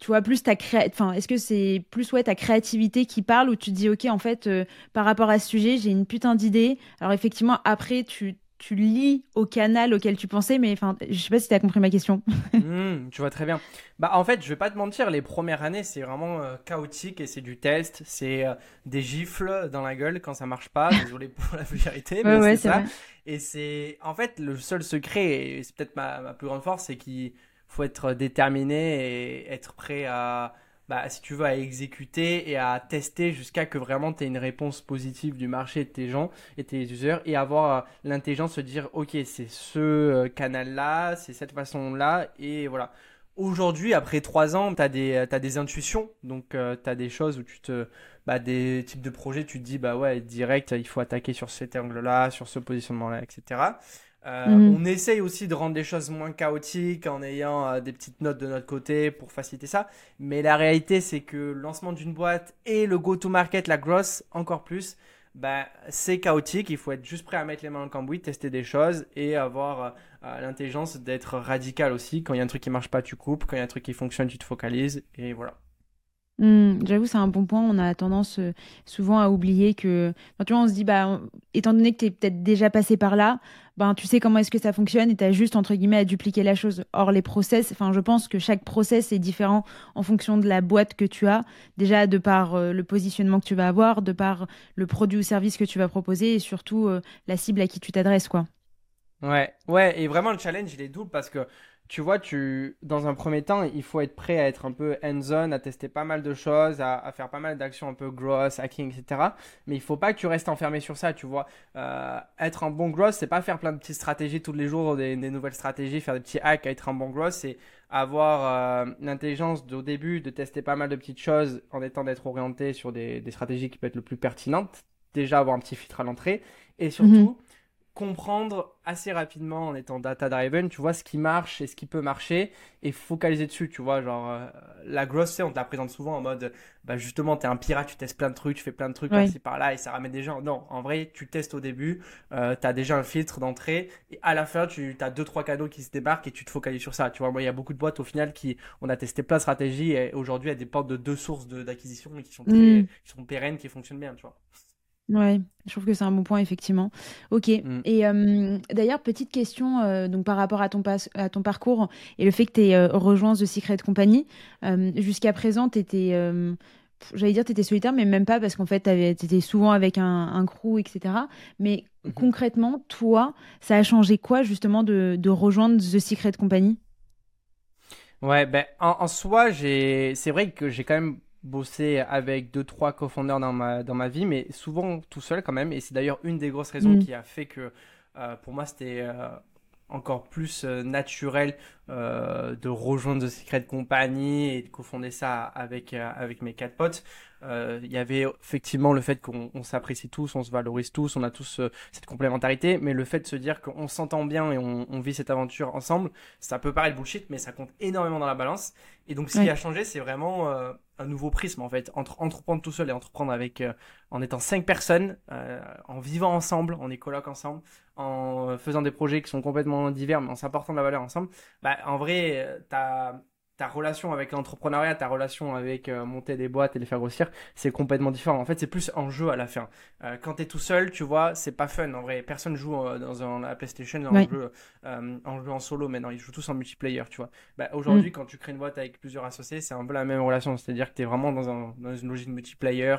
tu vois, plus ta cré... enfin, est-ce que c'est plus ouais, ta créativité qui parle ou tu te dis, ok, en fait, euh, par rapport à ce sujet, j'ai une putain d'idée. Alors effectivement, après, tu, tu lis au canal auquel tu pensais, mais enfin, je sais pas si tu as compris ma question. [laughs] Hmm, tu vois très bien. Bah, en fait, je vais pas te mentir, les premières années, c'est vraiment euh, chaotique et c'est du test. C'est des gifles dans la gueule quand ça marche pas. [laughs] Désolé pour la vulgarité, mais c'est ça. Et c'est, en fait, le seul secret, et c'est peut-être ma, ma, plus grande force, c'est qu'il faut être déterminé et être prêt à, bah, si tu veux, à exécuter et à tester jusqu'à que vraiment tu aies une réponse positive du marché de tes gens et tes users et avoir euh, l'intelligence de dire, ok, c'est ce euh, canal-là, c'est cette façon-là et voilà. Aujourd'hui, après trois ans, tu as des, as des intuitions, donc euh, tu as des choses où tu te, bah, des types de projets, tu te dis, bah ouais, direct, il faut attaquer sur cet angle-là, sur ce positionnement-là, etc. Euh, mhm. On essaye aussi de rendre les choses moins chaotiques en ayant euh, des petites notes de notre côté pour faciliter ça. Mais la réalité, c'est que le lancement d'une boîte et le go-to-market, la grosse, encore plus, bah, c'est chaotique. Il faut être juste prêt à mettre les mains dans le cambouis, tester des choses et avoir euh, l'intelligence d'être radical aussi. Quand il y a un truc qui marche pas, tu coupes. Quand il y a un truc qui fonctionne, tu te focalises. Et voilà. Hmm, j'avoue, c'est un bon point. On a tendance souvent à oublier que. tu vois, on se dit, bah, étant donné que tu es peut-être déjà passé par là, ben, tu sais comment est-ce que ça fonctionne et tu as juste, entre guillemets, à dupliquer la chose. Or, les process, enfin, je pense que chaque process est différent en fonction de la boîte que tu as, déjà de par euh, le positionnement que tu vas avoir, de par le produit ou service que tu vas proposer et surtout euh, la cible à qui tu t'adresses, quoi. Ouais, ouais, et vraiment le challenge, il est double parce que tu vois, tu, dans un premier temps, il faut être prêt à être un peu hands-on, à tester pas mal de choses, à, faire pas mal d'actions un peu gross, hacking, etc. Mais il faut pas que tu restes enfermé sur ça, tu vois. Euh, être un bon gross, c'est pas faire plein de petites stratégies tous les jours, des, nouvelles stratégies, faire des petits hacks, être un bon gross, c'est avoir euh, l'intelligence au début de tester pas mal de petites choses en étant d'être orienté sur des, stratégies qui peuvent être le plus pertinentes. Déjà avoir un petit filtre à l'entrée et surtout mhm comprendre assez rapidement en étant data driven, tu vois, ce qui marche et ce qui peut marcher et focaliser dessus, tu vois, genre euh, la grosse, on te la présente souvent en mode bah justement, tu es un pirate, tu testes plein de trucs, tu fais plein de trucs par-ci par-là et ça ramène des gens. Non, en vrai, tu testes au début, euh, tu as déjà un filtre d'entrée et à la fin, tu as deux trois cadeaux qui se débarquent et tu te focalises sur ça. Tu vois, moi, il y a beaucoup de boîtes au final qui on a testé plein de stratégies et aujourd'hui, elles dépendent de deux sources d'acquisition qui sont mm. qui sont pérennes, qui fonctionnent bien, tu vois. Ouais, je trouve que c'est un bon point, effectivement. Ok. Mm. Et euh, d'ailleurs, petite question euh, donc par rapport à ton, à ton parcours et le fait que tu aies euh, rejoint The Secret Company. Jusqu'à présent, tu étais, j'allais dire, tu étais solitaire, mais même pas parce qu'en fait, tu étais souvent avec un, un crew, etc. Mais mm-hmm. concrètement, toi, ça a changé quoi justement de, de rejoindre The Secret Company? Ouais, ben, en, en soi, c'est vrai que j'ai quand même bosser avec deux trois cofondeurs dans ma dans ma vie mais souvent tout seul quand même et c'est d'ailleurs une des grosses raisons mm. qui a fait que euh, pour moi c'était euh, encore plus euh, naturel de rejoindre The Secret Company et de cofonder ça avec avec mes quatre potes. Euh, il y avait effectivement le fait qu'on s'apprécie tous, on se valorise tous, on a tous euh, cette complémentarité, mais le fait de se dire qu'on s'entend bien et on, vit cette aventure ensemble, ça peut paraître bullshit, mais ça compte énormément dans la balance. Et donc, ce qui a changé, c'est vraiment euh, un nouveau prisme en fait. Entre entreprendre tout seul et entreprendre avec en étant cinq personnes, en vivant ensemble, on est coloc ensemble, en faisant des projets qui sont complètement divers, mais en s'apportant de la valeur ensemble. Bah, en vrai, t'as ta relation avec l'entrepreneuriat, ta relation avec euh, monter des boîtes et les faire grossir, c'est complètement différent. En fait, c'est plus en jeu à la fin. Euh, quand t'es tout seul, tu vois, c'est pas fun. En vrai, personne joue euh, dans un, la PlayStation en, jeu, en jeu en solo maintenant. Ils jouent tous en multiplayer, tu vois. Bah, aujourd'hui, mm. quand tu crées une boîte avec plusieurs associés, c'est un peu la même relation. C'est-à-dire que t'es vraiment dans, un, dans une logique multiplayer.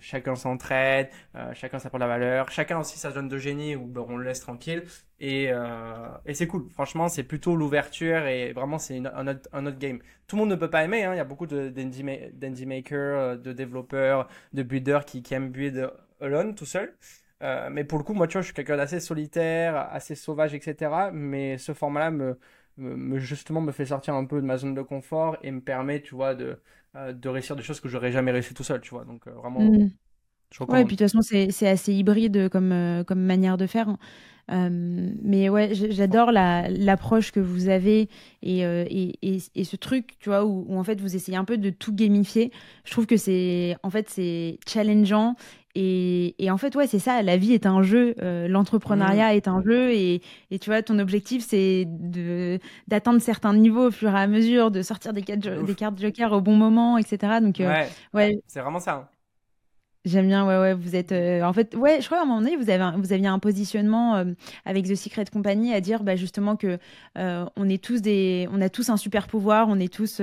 chacun s'entraide, chacun s'apporte la valeur. Chacun aussi ça se donne de génie ou ben, on le laisse tranquille. Et, euh, et c'est cool. Franchement, c'est plutôt l'ouverture et vraiment, c'est un, autre, un autre game. Tout le monde ne peut pas aimer. Hein. Il y a beaucoup d'indie makers, euh, de développeurs, de builders qui, qui aiment build alone, tout seul. Euh, mais pour le coup, moi, tu vois, je suis quelqu'un d'assez solitaire, assez sauvage, etc. Mais ce format-là me, me, justement me fait sortir un peu de ma zone de confort et me permet, tu vois, de, de réussir des choses que j'aurais jamais réussi tout seul, tu vois. Donc, vraiment, mm. Ouais, et puis de toute façon, c'est assez hybride comme, comme manière de faire. Euh, mais ouais, j'adore l'approche que vous avez et, euh, et, et, ce truc, tu vois, où, en fait vous essayez un peu de tout gamifier. Je trouve que c'est en fait c'est challengeant et, et, en fait, ouais, c'est ça, la vie est un jeu, euh, l'entrepreneuriat mmh. est un jeu, et, et, tu vois, ton objectif, c'est d'atteindre certains niveaux au fur et à mesure, de sortir des cartes, des cartes Joker au bon moment, etc. Donc, ouais, ouais. c'est vraiment ça. Hein. J'aime bien, ouais, ouais, vous êtes. Euh, en fait, ouais, je crois à un moment donné, vous, avez vous aviez un positionnement euh, avec The Secret Company à dire bah, justement que euh, on est tous des. On a tous un super pouvoir, on est tous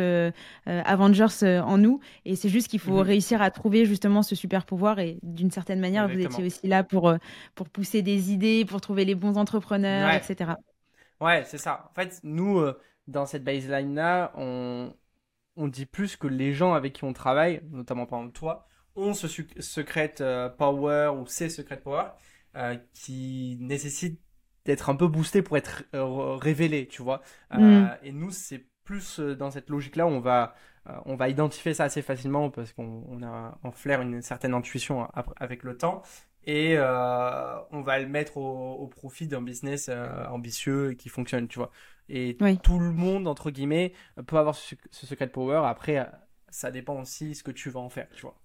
Avengers en nous, et c'est juste qu'il faut mhm. réussir à trouver justement ce super pouvoir, et d'une certaine manière, vous étiez aussi là pour, pour pousser des idées, pour trouver les bons entrepreneurs, etc. Ouais, c'est ça. En fait, nous, dans cette baseline-là, on, on dit plus que les gens avec qui on travaille, notamment par exemple toi, ont ce secret euh, power ou ces secret power euh, qui nécessitent d'être un peu boostés pour être euh, révélés, tu vois. Mm. Et nous, c'est plus dans cette logique-là, on va, on va identifier ça assez facilement parce qu'on a en flair une certaine intuition avec le temps et on va le mettre au, profit d'un business ambitieux et qui fonctionne, tu vois. Et tout le monde, entre guillemets, peut avoir ce, ce secret power. Après, ça dépend aussi ce que tu vas en faire, tu vois.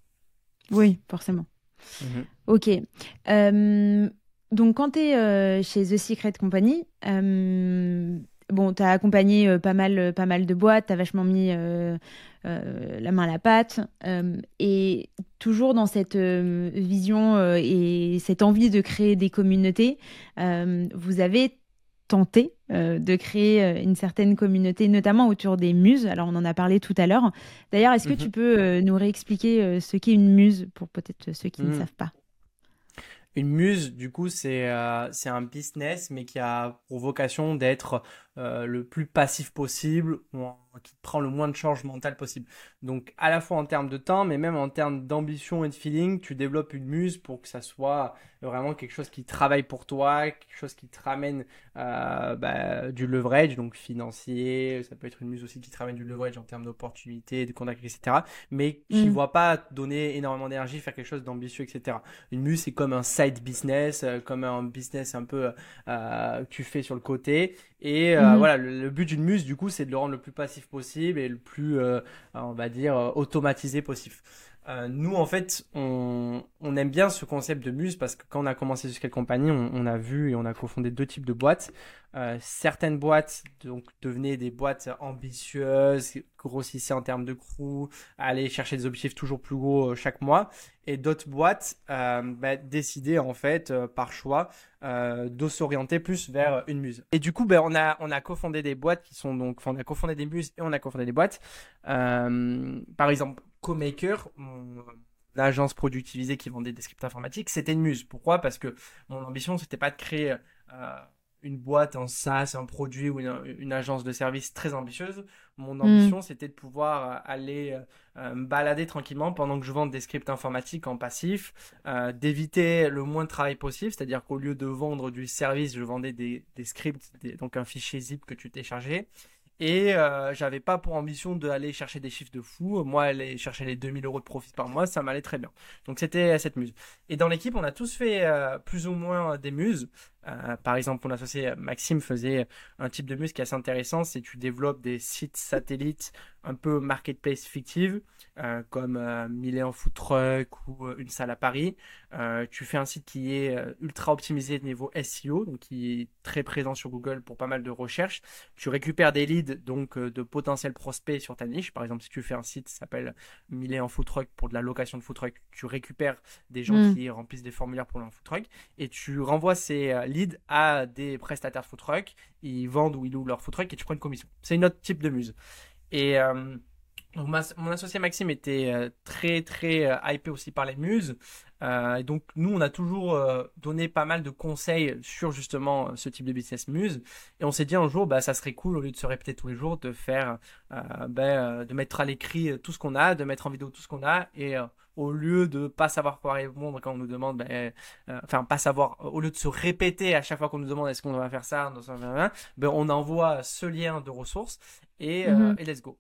Oui, forcément. Mhm. Ok. Euh, donc, quand tu es euh, chez The Secret Company, euh, bon, tu as accompagné pas, mal, pas mal de boîtes, tu as vachement mis la main à la pâte. et toujours dans cette vision et cette envie de créer des communautés, vous avez tenté euh, de créer euh, une certaine communauté, notamment autour des muses. Alors, on en a parlé tout à l'heure. D'ailleurs, est-ce que mhm. tu peux euh, nous réexpliquer ce qu'est une muse pour peut-être ceux qui ne hmm. savent pas? Une muse, du coup, c'est un business, mais qui a pour vocation d'être le plus passif possible, ou qui prend le moins de charge mentale possible. Donc à la fois en termes de temps, mais même en termes d'ambition et de feeling, tu développes une muse pour que ça soit vraiment quelque chose qui travaille pour toi, quelque chose qui te ramène euh, bah, du leverage, donc financier, ça peut être une muse aussi qui te ramène du leverage en termes d'opportunités, de contacts, etc. Mais qui ne mm. voit pas donner énormément d'énergie, faire quelque chose d'ambitieux, etc. Une muse, c'est comme un side business, euh, comme un business un peu euh, que tu fais sur le côté. Et mm. voilà, le, but d'une muse, du coup, c'est de le rendre le plus passif possible et le plus, on va dire, automatisé possible. Euh, nous, en fait, on, on, aime bien ce concept de muse parce que quand on a commencé jusqu'à compagnie, on, a vu et on a cofondé deux types de boîtes. Euh, certaines boîtes donc devenaient des boîtes ambitieuses, grossissaient en termes de crew, allaient chercher des objectifs toujours plus gros euh, chaque mois, et d'autres boîtes bah, décidaient en fait par choix de s'orienter plus vers une muse. Et du coup, ben on a on a cofondé des boîtes qui sont donc, on a cofondé des muses et on a cofondé des boîtes. par exemple, CoMaker, mon agence productivisée qui vendait des scripts informatiques, c'était une muse. Pourquoi? Parce que mon ambition, c'était pas de créer une boîte, un SaaS, un produit ou une, agence de service très ambitieuse. Mon mm. ambition, c'était de pouvoir euh, aller euh, euh, me balader tranquillement pendant que je vende des scripts informatiques en passif, d'éviter le moins de travail possible, c'est-à-dire qu'au lieu de vendre du service, je vendais des, scripts, donc un fichier zip que tu téléchargeais. Et euh, j'avais pas pour ambition d'aller chercher des chiffres de fou. Moi, aller chercher les 2000 euros de profit par mois, ça m'allait très bien. Donc c'était cette muse. Et dans l'équipe, on a tous fait euh, plus ou moins des muses. Euh, par exemple, mon associé Maxime faisait un type de muse qui est assez intéressant, c'est tu développes des sites satellites un peu marketplace fictive, euh, comme euh, en Food Truck ou euh, une salle à Paris. Euh, tu fais un site qui est ultra optimisé de niveau SEO, donc qui est très présent sur Google pour pas mal de recherches. Tu récupères des leads, donc de potentiels prospects sur ta niche. Par exemple, si tu fais un site qui s'appelle Millet en Food Truck pour de la location de food truck, tu récupères des gens mm. qui remplissent des formulaires pour le food truck et tu renvoies ces leads à des prestataires food truck. Ils vendent ou ils louent leur food truck et tu prends une commission. C'est une autre type de muse. Et euh, mon associé Maxime était euh, très très euh, hypé aussi par les muses. Et donc nous on a toujours donné pas mal de conseils sur justement ce type de business muse. Et on s'est dit un jour bah ça serait cool au lieu de se répéter tous les jours de faire bah, de mettre à l'écrit tout ce qu'on a, de mettre en vidéo tout ce qu'on a et au lieu de pas savoir quoi répondre quand on nous demande, ben, enfin pas savoir, au lieu de se répéter à chaque fois qu'on nous demande est-ce qu'on va faire ça, ben, on envoie ce lien de ressources et, mhm. et let's go.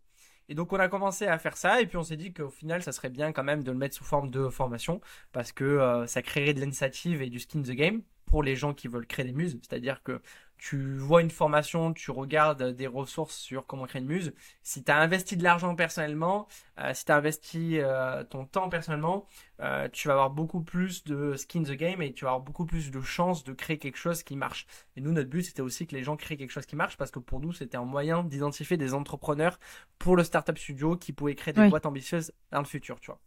Et donc on a commencé à faire ça et puis on s'est dit qu'au final ça serait bien quand même de le mettre sous forme de formation parce que euh, ça créerait de l'initiative et du skin the game pour les gens qui veulent créer des muses. C'est-à-dire que tu vois une formation, tu regardes des ressources sur comment créer une muse. Si tu as investi de l'argent personnellement, euh, si tu as investi euh, ton temps personnellement, euh, tu vas avoir beaucoup plus de skin the game et tu vas avoir beaucoup plus de chances de créer quelque chose qui marche. Et nous, notre but, c'était aussi que les gens créent quelque chose qui marche parce que pour nous, c'était un moyen d'identifier des entrepreneurs pour le startup studio qui pouvaient créer des boîtes ambitieuses dans le futur, tu vois.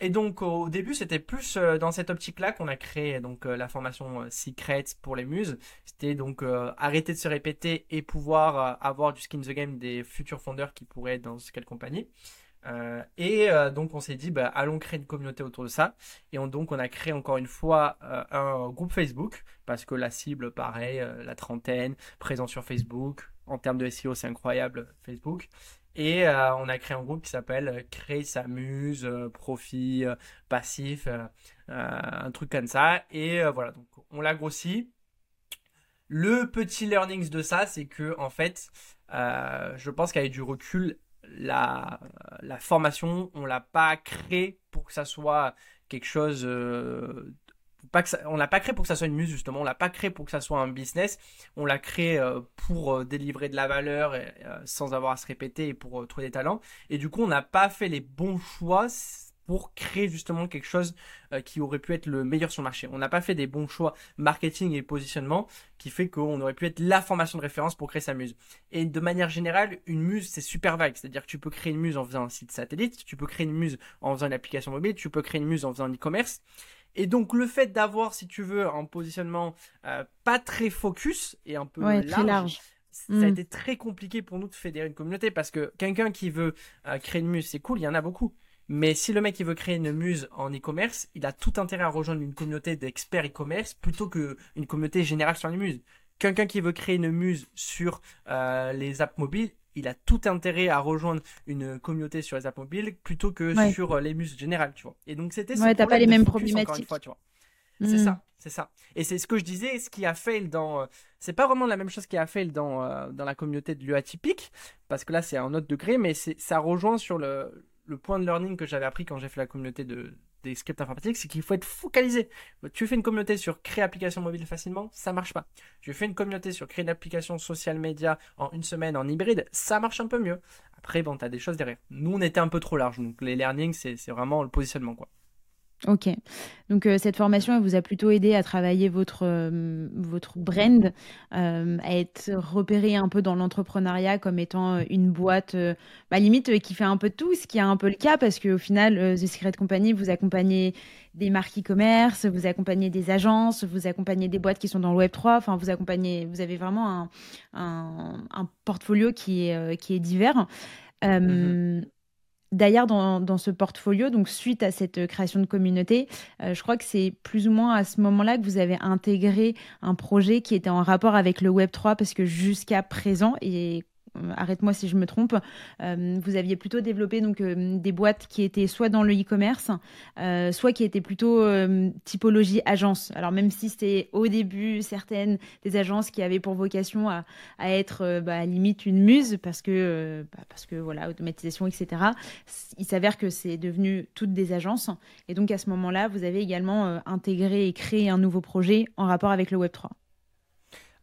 Et donc au début, c'était plus euh, dans cette optique-là qu'on a créé donc euh, la formation euh, Secrets pour les muses. C'était donc arrêter de se répéter et pouvoir avoir du skin the game des futurs fondeurs qui pourraient être dans quelle compagnie. et donc on s'est dit bah, allons créer une communauté autour de ça et on, donc on a créé encore une fois un groupe Facebook parce que la cible pareil la trentaine présent sur Facebook en termes de SEO c'est incroyable Facebook et euh, on a créé un groupe qui s'appelle euh, Créer sa muse, euh, profit passif, un truc comme ça. Et voilà, donc on l'a grossi. Le petit learnings de ça, c'est que en fait, je pense qu'avec du recul, la, formation, on l'a pas créé pour que ça soit quelque chose on l'a pas créé pour que ça soit une muse justement, on l'a pas créé pour que ça soit un business, on l'a créé euh, pour euh, délivrer de la valeur euh, sans avoir à se répéter et pour trouver des talents. Et du coup, on n'a pas fait les bons choix pour créer justement quelque chose qui aurait pu être le meilleur sur le marché. On n'a pas fait des bons choix marketing et positionnement qui fait qu'on aurait pu être la formation de référence pour créer sa muse. Et de manière générale, une muse, c'est super vague. C'est-à-dire que tu peux créer une muse en faisant un site satellite, tu peux créer une muse en faisant une application mobile, tu peux créer une muse en faisant un e-commerce. Et donc le fait d'avoir, si tu veux, un positionnement euh, pas très focus et un peu large, ça a mm. été très compliqué pour nous de fédérer une communauté parce que quelqu'un qui veut euh, créer une muse, c'est cool, il y en a beaucoup. Mais si le mec il veut créer une muse en e-commerce, il a tout intérêt à rejoindre une communauté d'experts e-commerce plutôt qu'une communauté générale sur les muses. Quelqu'un qui veut créer une muse sur euh, les apps mobiles, il a tout intérêt à rejoindre une communauté sur les apps mobiles plutôt que sur euh, les muses générales, tu vois. Et donc c'était ouais, t'as pas les mêmes problématiques. tu vois. C'est hmm. ça, c'est ça. Et c'est ce que je disais, ce qui a fail dans. Euh, c'est pas vraiment la même chose qui a fail dans, euh, dans la communauté de l'UAtypique, parce que là c'est un autre degré, mais ça rejoint sur le, le point de learning que j'avais appris quand j'ai fait la communauté de, des scripts informatiques, c'est qu'il faut être focalisé. Tu fais une communauté sur créer application mobile facilement, ça marche pas. Tu fais une communauté sur créer une application social media en une semaine en hybride, ça marche un peu mieux. Après, bon, as des choses derrière. Nous, on était un peu trop large, donc les learnings, c'est vraiment le positionnement, quoi. Ok. Donc euh, cette formation, elle vous a plutôt aidé à travailler votre, euh, votre brand, euh, à être repéré un peu dans l'entrepreneuriat comme étant une boîte, bah, limite, qui fait un peu de tout, ce qui est un peu le cas parce qu'au final, The Secret Company, vous accompagnez des marques e-commerce, vous accompagnez des agences, vous accompagnez des boîtes qui sont dans le Web3, enfin vous accompagnez, vous avez vraiment un, un, un portfolio qui est, qui est divers. Mmh D'ailleurs, dans, ce portfolio, donc suite à cette création de communauté, euh, je crois que c'est plus ou moins à ce moment-là que vous avez intégré un projet qui était en rapport avec le Web 3, parce que jusqu'à présent, et euh, arrête-moi si je me trompe, euh, vous aviez plutôt développé donc euh, des boîtes qui étaient soit dans le e-commerce, soit qui étaient plutôt typologie agence. Alors même si c'était au début certaines des agences qui avaient pour vocation à, être bah, limite une muse parce que bah, parce que voilà automatisation etc. Il s'avère que c'est devenu toutes des agences et donc à ce moment-là vous avez également intégré et créé un nouveau projet en rapport avec le Web 3.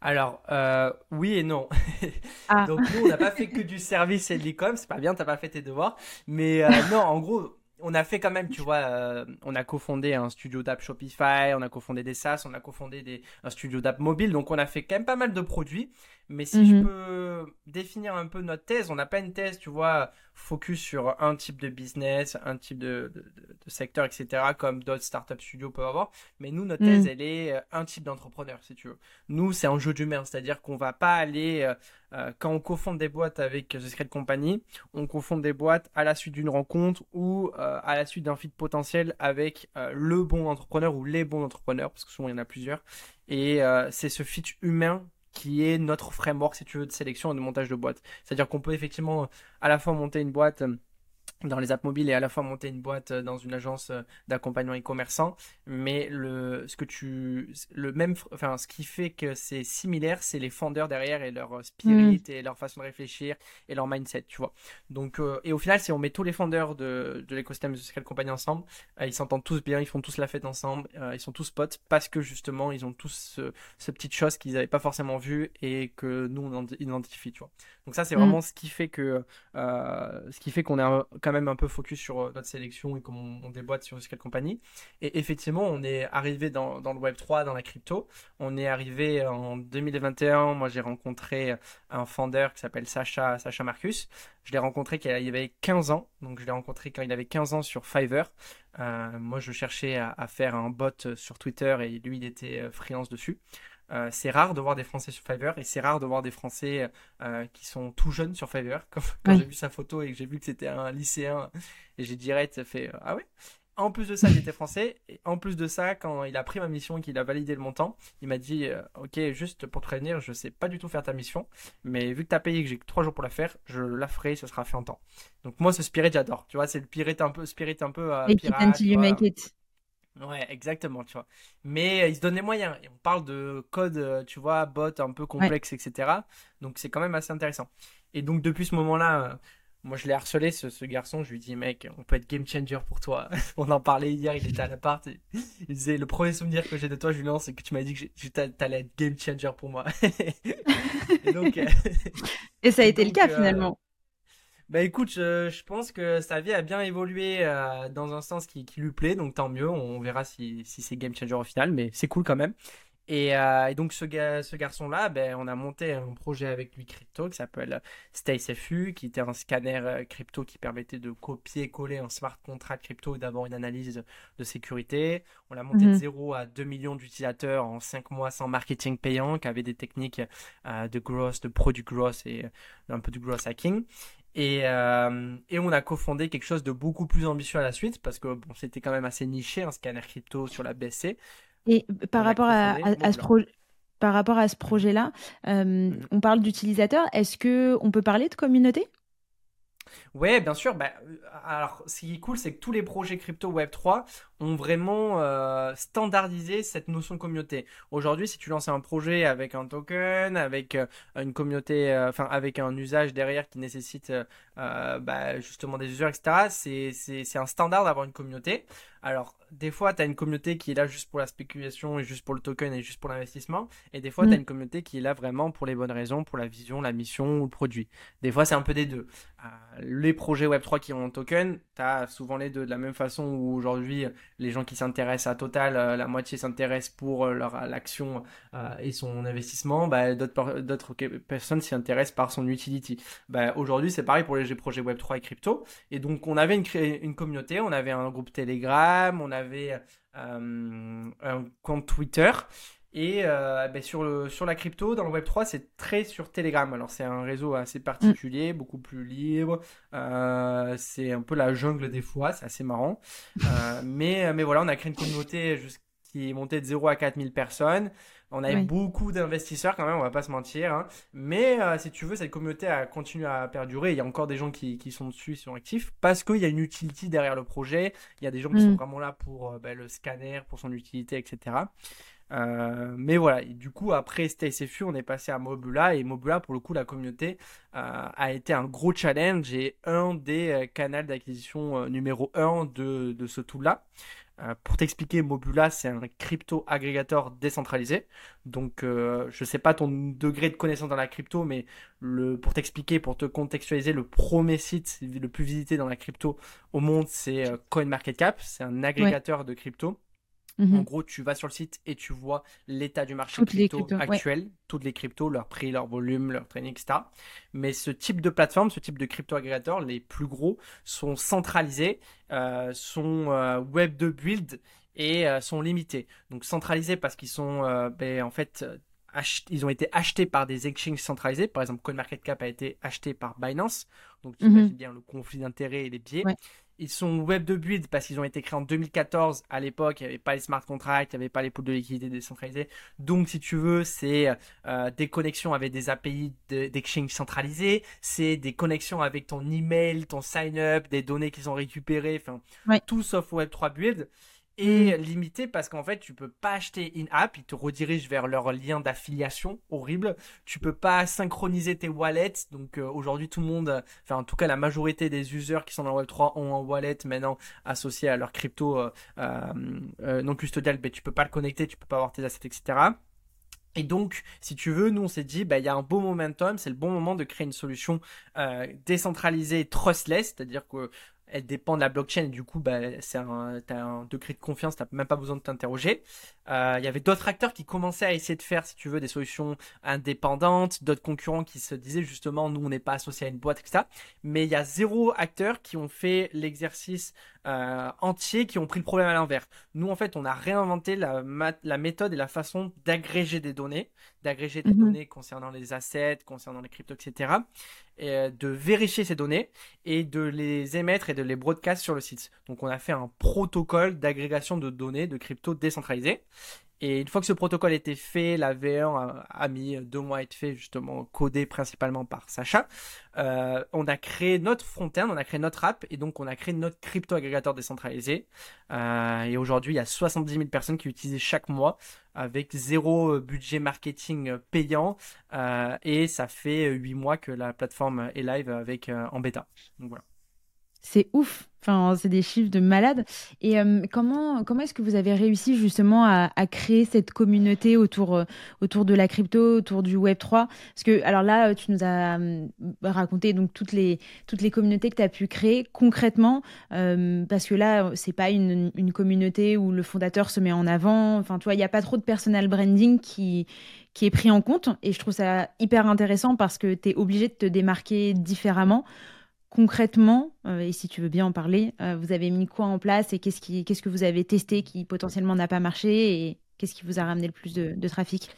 Alors, euh, oui et non. [laughs] Ah. Donc, nous, on n'a pas fait que du service et de l'e-com. C'est pas bien, t'as pas fait tes devoirs. Mais euh, non, en gros, on a fait quand même, tu vois, euh, on a cofondé un studio d'app Shopify, on a cofondé des SaaS, on a cofondé des, un studio d'app mobile. Donc, on a fait quand même pas mal de produits. Mais si je mhm. peux définir un peu notre thèse, on n'a pas une thèse, tu vois, focus sur un type de business, un type de, de, de secteur, etc., comme d'autres startup studios peuvent avoir. Mais nous, notre thèse, mhm. elle est euh, un type d'entrepreneur, si tu veux. Nous, c'est un jeu d'humain, c'est-à-dire qu'on va pas aller, euh, euh, quand on cofonde des boîtes avec The Secret Company, on cofonde des boîtes à la suite d'une rencontre ou à la suite d'un fit potentiel avec le bon entrepreneur ou les bons entrepreneurs, parce que souvent il y en a plusieurs. Et c'est ce fit humain qui est notre framework, si tu veux, de sélection et de montage de boîte. C'est-à-dire qu'on peut effectivement à la fois monter une boîte euh, dans les apps mobiles et à la fois monter une boîte euh, dans une agence euh, d'accompagnement e-commerçant mais le ce que tu le même enfin ce qui fait que c'est similaire c'est les fondeurs derrière et leur euh, spirit mm. et leur façon de réfléchir et leur mindset tu vois donc et au final si on met tous les fondeurs de, de l'écosystème de Scale Company ensemble ils s'entendent tous bien ils font tous la fête ensemble ils sont tous potes parce que justement ils ont tous ce, ce petite chose qu'ils n'avaient pas forcément vu et que nous on identifie tu vois donc ça c'est mm. vraiment ce qui fait que ce qui fait qu'on est quand même un peu focus sur euh, notre sélection et comment on, déboîte sur quelle compagnie. Et effectivement, on est arrivé dans, dans, le Web 3, dans la crypto. On est arrivé en 2021. Moi, j'ai rencontré un founder qui s'appelle Sacha, Sacha Marcus. Je l'ai rencontré quand il avait 15 ans. Donc, je l'ai rencontré quand il avait 15 ans sur Fiverr. Euh, moi, je cherchais à, à, faire un bot sur Twitter et lui, il était euh, freelance dessus. Euh, c'est rare de voir des Français sur Fiverr et c'est rare de voir des Français euh, qui sont tout jeunes sur Fiverr. [laughs] Quand, j'ai vu sa photo et que j'ai vu que c'était un lycéen, et j'ai direct fait euh, Ah ouais En plus de ça, il était [laughs] français. Et en plus de ça, quand il a pris ma mission et qu'il a validé le montant, il m'a dit Ok, juste pour te prévenir, je sais pas du tout faire ta mission, mais vu que tu as payé que j'ai que 3 jours pour la faire, je la ferai, ce sera fait en temps. Donc moi, ce spirit, j'adore. Tu vois, c'est le spirit un peu. Spirit un peu pirate, you make it. Ouais, exactement, tu vois. Mais euh, ils se donnent les moyens. on parle de code, euh, tu vois, bot un peu complexe, etc. Donc c'est quand même assez intéressant. Et donc depuis ce moment-là, euh, moi je l'ai harcelé, ce, garçon. Je lui dis, mec, on peut être game changer pour toi. [laughs] on en parlait hier, il était à l'appart. Il disait, le premier souvenir que j'ai de toi, Julien, c'est que tu m'as dit que t'allais être game changer pour moi. [laughs] et, donc, et ça a été le cas finalement. Bah écoute, je, pense que sa vie a bien évolué euh, dans un sens qui, lui plaît, donc tant mieux. On verra si, c'est game changer au final, mais c'est cool quand même. Et, euh, donc ce, ce garçon-là, ben, on a monté un projet avec lui crypto qui s'appelle StaceFU, qui était un scanner euh, crypto qui permettait de copier-coller un smart contract crypto et d'avoir une analyse de sécurité. On l'a monté de 0 mhm. à 2 millions d'utilisateurs en 5 mois sans marketing payant, qui avait des techniques de growth, de product growth et un peu de growth hacking. Et, euh, et, on a cofondé quelque chose de beaucoup plus ambitieux à la suite parce que bon, c'était quand même assez niché, un scanner crypto sur la BSC. Et par rapport à, ce projet par rapport à ce projet-là, euh, mhm. on parle d'utilisateurs. Est-ce que on peut parler de communauté? Ouais, bien sûr. Bah, euh, alors, ce qui est cool, c'est que tous les projets crypto Web 3 ont vraiment euh, standardisé cette notion de communauté. Aujourd'hui, si tu lances un projet avec un token, avec euh, une communauté, enfin avec un usage derrière qui nécessite bah, justement des users, etc., c'est un standard d'avoir une communauté. Alors, des fois, tu as une communauté qui est là juste pour la spéculation et juste pour le token et juste pour l'investissement. Et des fois, tu as mm. une communauté qui est là vraiment pour les bonnes raisons, pour la vision, la mission ou le produit. Des fois, c'est un peu des deux. Euh, les projets Web3 qui ont un token, tu as souvent les deux. De la même façon où aujourd'hui, les gens qui s'intéressent à Total, euh, la moitié s'intéressent pour euh, leur l'action et son investissement. Bah, d'autres personnes s'y intéressent par son utility. Bah, aujourd'hui, c'est pareil pour les projets Web3 et crypto. Et donc, on avait une communauté, on avait un groupe Telegram, on avait un compte Twitter. Et euh, ben, sur, le, sur la crypto, dans le Web3, c'est très sur Telegram. Alors, c'est un réseau assez particulier, mm. beaucoup plus libre. Euh, c'est un peu la jungle des fois, c'est assez marrant. Euh, [laughs] mais, mais voilà, on a créé une communauté qui est montée de 0 à 4000 personnes. On a beaucoup d'investisseurs quand même, on va pas se mentir. Hein. Mais si tu veux, cette communauté a continué à perdurer. Il y a encore des gens qui, qui sont dessus, qui sont actifs, parce qu'il y a une utilité derrière le projet. Il y a des gens qui sont mm. vraiment là pour ben, le scanner, pour son utilité, etc. Euh, mais voilà, du coup, après STSFU, on est passé à Mobula. Et Mobula, pour le coup, la communauté euh, a été un gros challenge et un des euh, canaux d'acquisition numéro 1 de, de ce tool-là. pour t'expliquer, Mobula, c'est un crypto agrégateur décentralisé. Donc, je ne sais pas ton degré de connaissance dans la crypto, mais le, pour t'expliquer, pour te contextualiser, le premier site le plus visité dans la crypto au monde, c'est CoinMarketCap. C'est un agrégateur de crypto. En mhm. gros, tu vas sur le site et tu vois l'état du marché crypto actuel, toutes les cryptos, leur prix, leur volume, leur training, etc. Mais ce type de plateforme, ce type de crypto agrégateur, les plus gros, sont centralisés, euh, sont euh, web de build et euh, sont limités. Donc centralisés parce qu'ils sont ben, en fait ils ont été achetés par des exchanges centralisés. Par exemple, CoinMarketCap a été acheté par Binance. Donc, tu imagines bien le conflit d'intérêts et les biais. Ils sont web de build parce qu'ils ont été créés en 2014. À l'époque, il n'y avait pas les smart contracts, il n'y avait pas les poules de liquidité décentralisées. Donc, si tu veux, c'est euh, des connexions avec des API d'exchange centralisés, c'est des connexions avec ton email, ton sign-up, des données qu'ils ont récupérées, enfin, tout sauf Web3 build et mm. limité parce qu'en fait tu peux pas acheter in-app, ils te redirigent vers leur lien d'affiliation horrible. Tu peux pas synchroniser tes wallets, donc euh, aujourd'hui tout le monde, enfin en tout cas la majorité des users qui sont dans le Web3 ont un wallet maintenant associé à leur crypto euh, euh, non custodial, mais tu peux pas le connecter, tu peux pas avoir tes assets, etc. Et donc, si tu veux, nous on s'est dit, bah, il y a un beau momentum, c'est le bon moment de créer une solution décentralisée, trustless, c'est-à-dire que elle dépend de la blockchain et du coup bah, c'est un, as un degré de confiance, t'as même pas besoin de t'interroger. Euh, il y avait d'autres acteurs qui commençaient à essayer de faire, si tu veux, des solutions indépendantes, d'autres concurrents qui se disaient justement nous on n'est pas associé à une boîte, etc. Mais il y a zéro acteur qui ont fait l'exercice euh, entier, qui ont pris le problème à l'envers. Nous en fait on a réinventé la, la méthode et la façon d'agréger des données, d'agréger des mhm. données concernant les assets, concernant les cryptos, etc. Et euh, de vérifier ces données et de les émettre et de les broadcast sur le site. Donc on a fait un protocole d'agrégation de données de crypto décentralisé. Et une fois que ce protocole était fait, la V1 a, mis deux mois à être fait, justement codé principalement par Sacha. Euh, on a créé notre front-end, on a créé notre app, et donc on a créé notre crypto-agrégateur décentralisé. Euh, et aujourd'hui, il y a 70 000 personnes qui utilisent chaque mois avec zéro budget marketing payant. Euh, et ça fait 8 mois que la plateforme est live avec en bêta. Donc voilà. C'est ouf. Enfin, c'est des chiffres de malade. Et euh, comment, comment est-ce que vous avez réussi justement à, créer cette communauté autour, euh, autour de la crypto, autour du Web 3 Parce que, alors là, tu nous as euh, raconté donc toutes les, toutes les communautés que tu as pu créer concrètement, parce que là, c'est pas une, une, communauté où le fondateur se met en avant. Enfin, tu vois, il n'y a pas trop de personal branding qui, qui est pris en compte. Et je trouve ça hyper intéressant parce que tu es obligé de te démarquer différemment concrètement, euh, et si tu veux bien en parler, euh, vous avez mis quoi en place et qu'est-ce, qui, qu'est-ce que vous avez testé qui potentiellement n'a pas marché et qu'est-ce qui vous a ramené le plus de, trafic?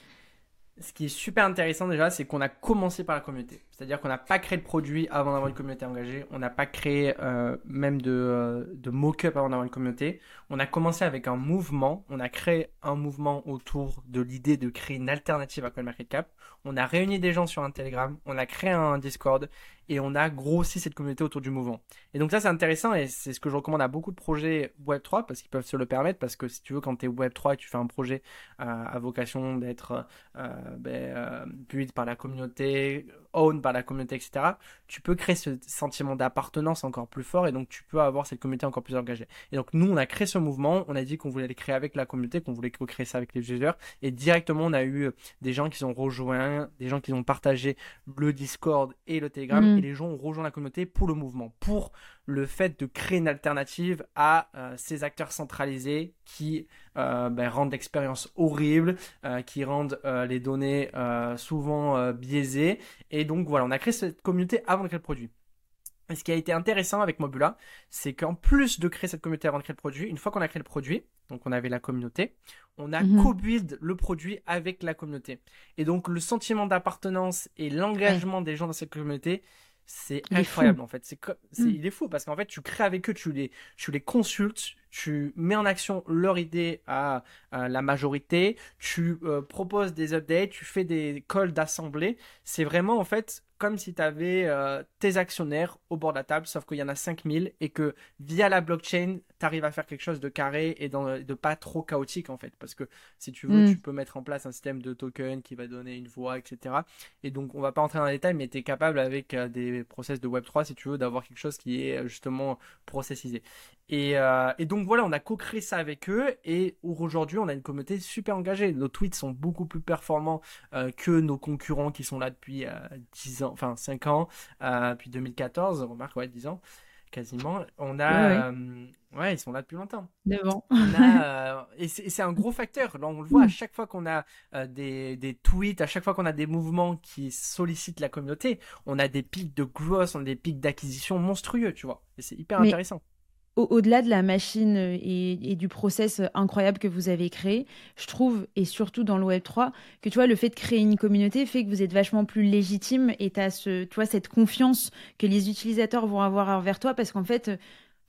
Ce qui est super intéressant déjà, c'est qu'on a commencé par la communauté. C'est-à-dire qu'on n'a pas créé de produit avant d'avoir une communauté engagée. On n'a pas créé euh, même de, de mock-up avant d'avoir une communauté. On a commencé avec un mouvement. On a créé un mouvement autour de l'idée de créer une alternative à CoinMarketCap. On a réuni des gens sur un Telegram. On a créé un Discord et on a grossi cette communauté autour du mouvement. Et donc ça c'est intéressant et c'est ce que je recommande à beaucoup de projets Web3 parce qu'ils peuvent se le permettre parce que si tu veux quand tu es Web3 et tu fais un projet euh, à vocation d'être euh, ben, euh, par la communauté, owned par la communauté, etc., tu peux créer ce sentiment d'appartenance encore plus fort et donc tu peux avoir cette communauté encore plus engagée. Et donc nous on a créé ce mouvement, on a dit qu'on voulait les créer avec la communauté, qu'on voulait créer ça avec les users et directement on a eu des gens qui ont rejoint, des gens qui ont partagé le Discord et le Telegram. Mm. Et les gens ont rejoint la communauté pour le mouvement, pour le fait de créer une alternative à euh, ces acteurs centralisés qui euh, ben, rendent l'expérience horrible, euh, qui rendent les données souvent biaisées. Et donc voilà, on a créé cette communauté avant de créer le produit. Et ce qui a été intéressant avec Mobula, c'est qu'en plus de créer cette communauté avant de créer le produit, une fois qu'on a créé le produit, donc on avait la communauté, on a mhm. co-build le produit avec la communauté. Et donc le sentiment d'appartenance et l'engagement des gens dans cette communauté, c'est incroyable en fait. C'est mm. il est fou parce qu'en fait tu crées avec eux, tu les, tu les consultes, tu mets en action leur idée à, la majorité, tu euh, proposes des updates, tu fais des calls d'assemblée. C'est vraiment en fait comme si tu avais euh, tes actionnaires au bord de la table, sauf qu'il y en a 5000 et que via la blockchain, tu arrives à faire quelque chose de carré et de pas trop chaotique en fait. Parce que si tu veux, mm. tu peux mettre en place un système de token qui va donner une voix, etc. Et donc, on va pas entrer dans les détails, mais tu es capable avec euh, des process de Web3, si tu veux, d'avoir quelque chose qui est euh, justement processisé. Et, et donc voilà, on a co-créé ça avec eux et aujourd'hui, on a une communauté super engagée. Nos tweets sont beaucoup plus performants que nos concurrents qui sont là depuis 10 ans enfin 5 ans, euh, puis 2014, remarque, ouais, 10 ans quasiment. On a. Ouais, euh, ils sont là depuis longtemps. Devant. [laughs] Euh, et c'est un gros facteur. Là, on le voit à chaque fois qu'on a des, des, tweets, à chaque fois qu'on a des mouvements qui sollicitent la communauté, on a des pics de growth, on a des pics d'acquisition monstrueux, tu vois. Et c'est hyper intéressant au-delà de la machine euh, et, du process euh, incroyable que vous avez créé, je trouve, et surtout dans le Web3, que tu vois, le fait de créer une communauté fait que vous êtes vachement plus légitime et tu as ce, tu cette confiance que les utilisateurs vont avoir envers toi parce qu'en fait,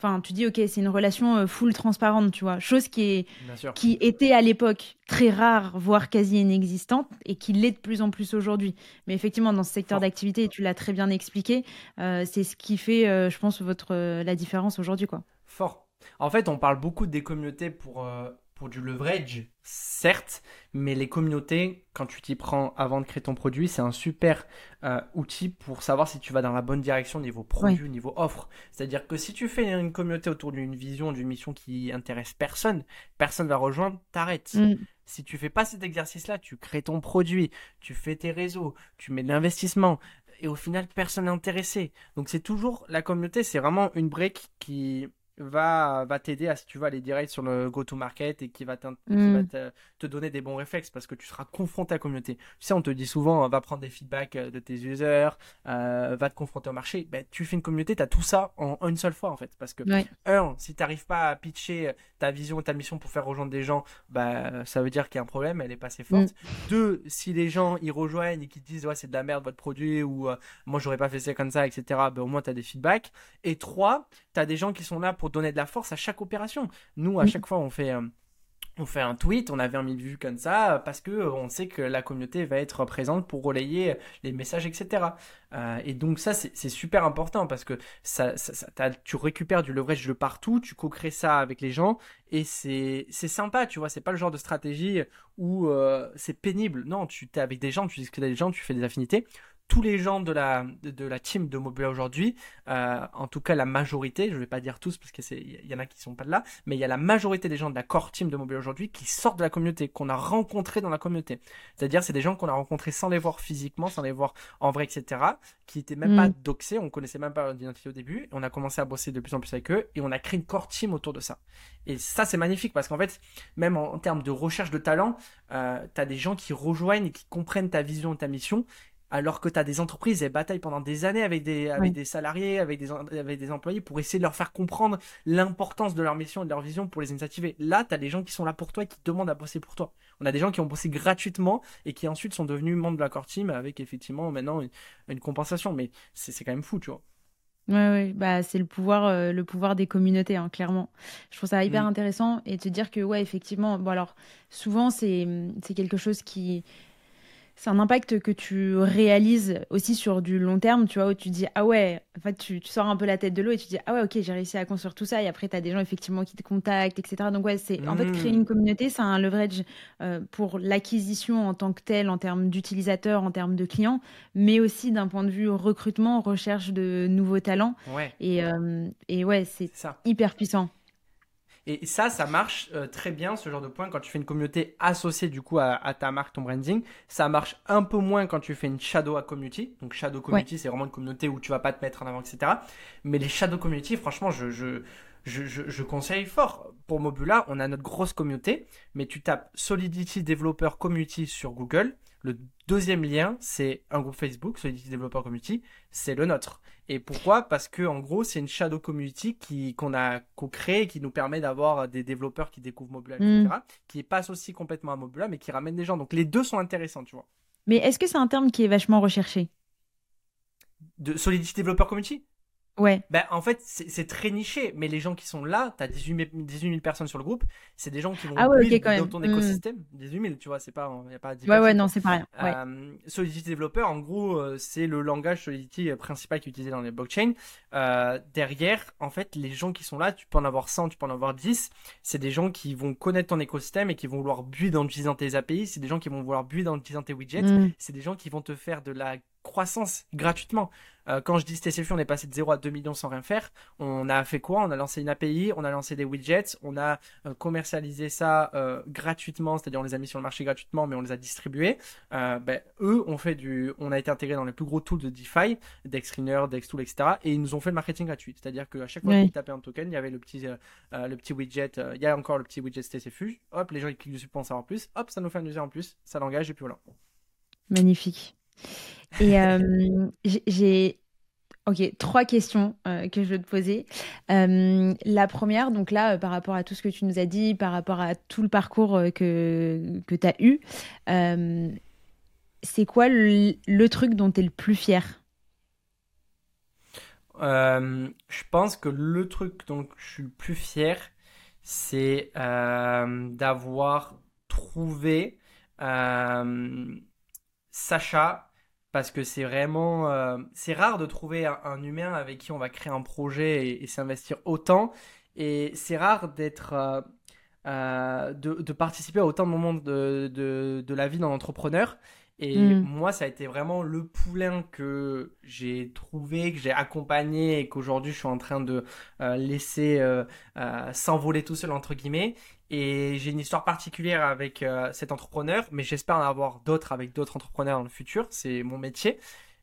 Enfin, tu dis, ok, c'est une relation full transparente, tu vois. Chose qui, est, qui était à l'époque très rare, voire quasi inexistante, et qui l'est de plus en plus aujourd'hui. Mais effectivement, dans ce secteur d'activité, tu l'as très bien expliqué, c'est ce qui fait, je pense, votre, la différence aujourd'hui, quoi. Fort. En fait, on parle beaucoup des communautés pour pour du leverage, certes, mais les communautés, quand tu t'y prends avant de créer ton produit, c'est un super euh, outil pour savoir si tu vas dans la bonne direction niveau produit, niveau offre. C'est-à-dire que si tu fais une communauté autour d'une vision, d'une mission qui intéresse personne, personne va rejoindre, t'arrêtes. Mm. Si tu fais pas cet exercice-là, tu crées ton produit, tu fais tes réseaux, tu mets de l'investissement, et au final, personne n'est intéressé. Donc c'est toujours la communauté, c'est vraiment une brique qui va, va t'aider à, si tu vas aller direct sur le go-to-market et qui va, mm. te, donner des bons réflexes parce que tu seras confronté à la communauté. Tu sais, on te dit souvent, va prendre des feedbacks euh, de tes users, euh, va te confronter au marché. Ben, tu fais une communauté, tu as tout ça en, une seule fois en fait. Parce que, un, si tu n'arrives pas à pitcher ta vision et ta mission pour faire rejoindre des gens, bah, ça veut dire qu'il y a un problème, elle est pas assez forte. Mm. Deux, si les gens ils rejoignent et qu'ils disent, ouais, c'est de la merde votre produit ou euh, moi j'aurais pas fait ça comme ça, etc., ben, au moins tu as des feedbacks. Et trois, tu as des gens qui sont là pour donner de la force à chaque opération. Nous, à chaque fois, on fait, euh, on fait un tweet, on a 20 000 vues comme ça, euh, parce que euh, on sait que la communauté va être présente pour relayer les messages, etc. et donc ça, c'est super important parce que ça, tu récupères du leverage de partout, tu co-crées ça avec les gens, et c'est sympa, tu vois, c'est pas le genre de stratégie où c'est pénible. Non, tu es avec des gens, tu discutes avec des gens, tu fais des affinités tous les gens de la, de, la team de Mobula aujourd'hui, euh, en tout cas la majorité, je ne vais pas dire tous parce qu'il y en a qui sont pas là, mais il y a la majorité des gens de la core team de Mobula aujourd'hui qui sortent de la communauté, qu'on a rencontrés dans la communauté. C'est-à-dire c'est des gens qu'on a rencontrés sans les voir physiquement, sans les voir en vrai, etc., qui étaient même pas mm. doxés, on connaissait même pas leur identité au début, on a commencé à bosser de plus en plus avec eux, et on a créé une core team autour de ça. Et ça c'est magnifique parce qu'en fait, même en, termes de recherche de talent, euh, tu as des gens qui rejoignent et qui comprennent ta vision et ta mission, alors que tu as des entreprises, elles bataillent pendant des années avec des, avec des salariés, avec des, avec des employés pour essayer de leur faire comprendre l'importance de leur mission et de leur vision pour les incentiver. Là, tu as des gens qui sont là pour toi et qui te demandent à bosser pour toi. On a des gens qui ont bossé gratuitement et qui ensuite sont devenus membres de la core team avec effectivement maintenant une, compensation. Mais c'est quand même fou, tu vois. Ouais, ouais, bah c'est le pouvoir, euh, le pouvoir des communautés, hein, clairement. Je trouve ça hyper intéressant et te dire que ouais, effectivement, bon alors souvent c'est quelque chose qui c'est un impact que tu réalises aussi sur du long terme, tu vois, où tu dis, ah ouais, en fait, tu, sors un peu la tête de l'eau et tu dis, ah ouais, ok, j'ai réussi à construire tout ça. Et après, tu as des gens effectivement qui te contactent, etc. Donc, ouais, c'est en fait créer une mmh. communauté, c'est un leverage euh, pour l'acquisition en tant que tel, en termes d'utilisateurs, en termes de clients, mais aussi d'un point de vue recrutement, recherche de nouveaux talents. Ouais. Et, euh, et ouais, c'est hyper puissant. Et ça, ça marche euh, très bien, ce genre de point, quand tu fais une communauté associée du coup à, ta marque, ton branding. Ça marche un peu moins quand tu fais une shadow community. Donc shadow community, c'est vraiment une communauté où tu vas pas te mettre en avant, etc. Mais les shadow community, franchement, je, je, je, je, conseille fort. Pour Mobula, on a notre grosse communauté, mais tu tapes Solidity Developer Community sur Google. Le deuxième lien, c'est un groupe Facebook, Solidity Developer Community, c'est le nôtre. Et pourquoi? Parce que en gros, c'est une shadow community qui qu'on a co-créé, qui nous permet d'avoir des développeurs qui découvrent Mobula, etc., mm. qui passe aussi complètement à Mobula, mais qui ramène des gens. Donc les deux sont intéressants, tu vois. Mais est-ce que c'est un terme qui est vachement recherché? De Solidity Developer Community? Ouais. Ben, en fait, c'est très niché, mais les gens qui sont là, tu as 18 000, personnes sur le groupe, c'est des gens qui vont ah dans ton hmm. écosystème. 18 000, tu vois, c'est pas, y a pas 10 Ouais, ouais, non, c'est pas rien. Euh, Solidity Developer, en gros, euh, c'est le langage Solidity principal qui est utilisé dans les blockchains. Euh, derrière, en fait, les gens qui sont là, tu peux en avoir 100, tu peux en avoir 10. C'est des gens qui vont connaître ton écosystème et qui vont vouloir build en utilisant tes API. C'est des gens qui vont vouloir build en utilisant tes widgets. Hmm. C'est des gens qui vont te faire de la croissance gratuitement. Euh, quand je dis TCF, on est passé de 0 à 2 millions sans rien faire. On a fait quoi? On a lancé une API, on a lancé des widgets, on a euh, commercialisé ça euh, gratuitement, c'est-à-dire on les a mis sur le marché gratuitement, mais on les a distribués. Ben, eux, on fait du, on a été intégré dans les plus gros tools de DeFi, Dextriner, Dextool, etc. Et ils nous ont fait le marketing gratuit. C'est-à-dire qu'à chaque fois qu'ils tapaient un token, il y avait le petit, le petit widget, il y a encore le petit widget TCFU. Hop, les gens ils cliquent dessus pour en savoir plus. Hop, ça nous fait un user en plus, ça l'engage et puis voilà. Magnifique. Et euh, j'ai Ok, trois questions euh, que je veux te poser. Euh, la première, donc là, par rapport à tout ce que tu nous as dit, par rapport à tout le parcours que, que tu as eu, c'est quoi le, truc dont tu es le plus fier? Je pense que le truc dont je suis le plus fier, c'est d'avoir trouvé Sacha parce que c'est vraiment euh, c'est rare de trouver un, humain avec qui on va créer un projet et, s'investir autant. Et c'est rare d'être euh, euh, de, participer à autant de moments de, de, la vie d'un entrepreneur. Et mm. moi ça a été vraiment le poulain que j'ai trouvé que j'ai accompagné et qu'aujourd'hui je suis en train de laisser s'envoler tout seul entre guillemets et j'ai une histoire particulière avec euh, cet entrepreneur, mais j'espère en avoir d'autres avec d'autres entrepreneurs dans le futur. C'est mon métier.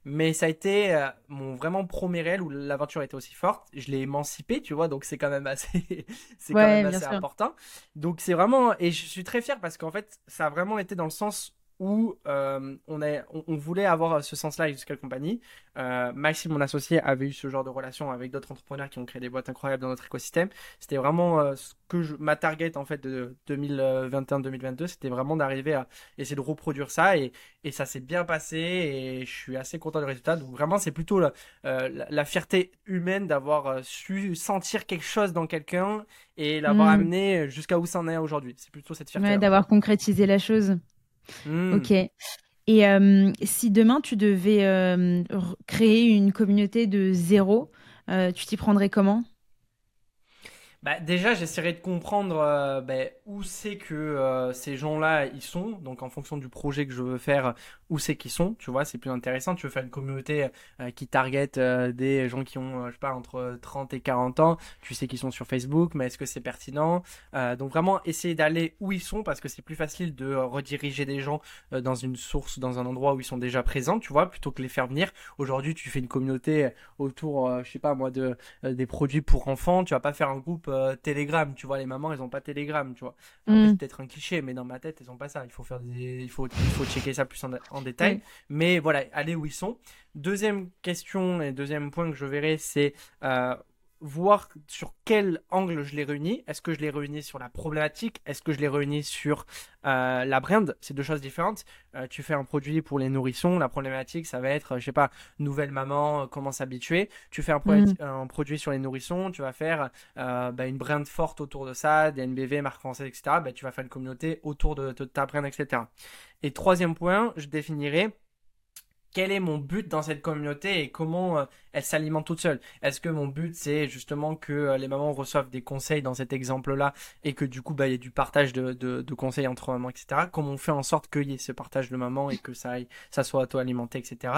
Mais ça a été euh, mon vraiment premier réel où l'aventure était aussi forte. Je l'ai émancipé, tu vois, donc c'est quand même assez, [laughs] c'est quand même assez important. Donc c'est vraiment, et je suis très fier parce qu'en fait, ça a vraiment été dans le sens où euh, on, on, voulait avoir ce sens-là avec Scale Company. Euh, Maxime, mon associé, avait eu ce genre de relation avec d'autres entrepreneurs qui ont créé des boîtes incroyables dans notre écosystème. C'était vraiment euh, ce que je, ma target en fait de 2021-2022, c'était vraiment d'arriver à essayer de reproduire ça et, et ça s'est bien passé et je suis assez content du résultat. Donc vraiment, c'est plutôt la, la, fierté humaine d'avoir su sentir quelque chose dans quelqu'un et l'avoir mm. amené jusqu'à où ça en est aujourd'hui. C'est plutôt cette fierté. d'avoir concrétisé la chose. Hmm. Ok. Et euh, si demain tu devais euh, créer une communauté de zéro, euh, tu t'y prendrais comment? Bah, déjà, j'essaierai de comprendre euh, bah, où c'est que euh, ces gens-là ils sont. Donc, en fonction du projet que je veux faire, où c'est qu'ils sont. Tu vois, c'est plus intéressant. Tu veux faire une communauté euh, qui target des gens qui ont, je sais pas, entre 30 et 40 ans. Tu sais qu'ils sont sur Facebook, mais est-ce que c'est pertinent? Donc, vraiment, essayer d'aller où ils sont parce que c'est plus facile de rediriger des gens dans une source, dans un endroit où ils sont déjà présents, tu vois, plutôt que les faire venir. Aujourd'hui, tu fais une communauté autour, je sais pas moi, de des produits pour enfants. Tu vas pas faire un groupe euh, Telegram, tu vois, les mamans, elles ont pas Telegram, tu vois. Mm. c'est peut-être un cliché, mais dans ma tête, elles ont pas ça. Il faut faire des... il faut, il faut checker ça plus en, détail. Mais voilà, aller où ils sont. Deuxième question et deuxième point que je verrai, c'est euh, voir sur quel angle je les réunis. Est-ce que je les réunis sur la problématique? Est-ce que je les réunis sur euh, la brand? C'est deux choses différentes. Euh, tu fais un produit pour les nourrissons, la problématique, ça va être, je sais pas, nouvelle maman, euh, comment s'habituer. Tu fais mm. un, produit sur les nourrissons, tu vas faire bah, une brand forte autour de ça, des NBV, marque française, etc. Bah, tu vas faire une communauté autour de, de ta brand, etc. Et troisième point, je définirai quel est mon but dans cette communauté et comment euh, elle s'alimente toute seule? Est-ce que mon but c'est justement que euh, les mamans reçoivent des conseils dans cet exemple-là et que du coup bah, il y ait du partage de, conseils entre mamans, etc. Comment on fait en sorte qu'il y ait ce partage de mamans et que ça, aille, ça soit auto-alimenté, etc.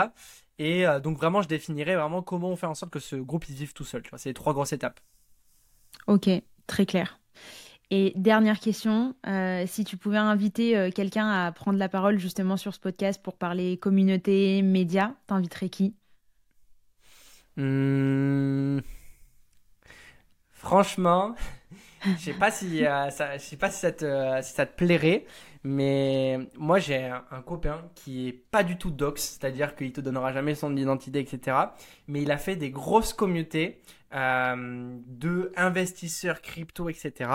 Et euh, donc vraiment je définirais vraiment comment on fait en sorte que ce groupe il vive tout seul. C'est les trois grosses étapes. Ok, très clair. Et dernière question, euh, si tu pouvais inviter euh, quelqu'un à prendre la parole justement sur ce podcast pour parler communauté, médias, t'inviterais qui? Hmm. Franchement, je sais euh, sais pas si ça te, si ça te plairait, mais moi j'ai un, copain qui est pas du tout dox, c'est-à-dire qu'il te donnera jamais son identité, etc. Mais il a fait des grosses communautés de investisseurs crypto, etc.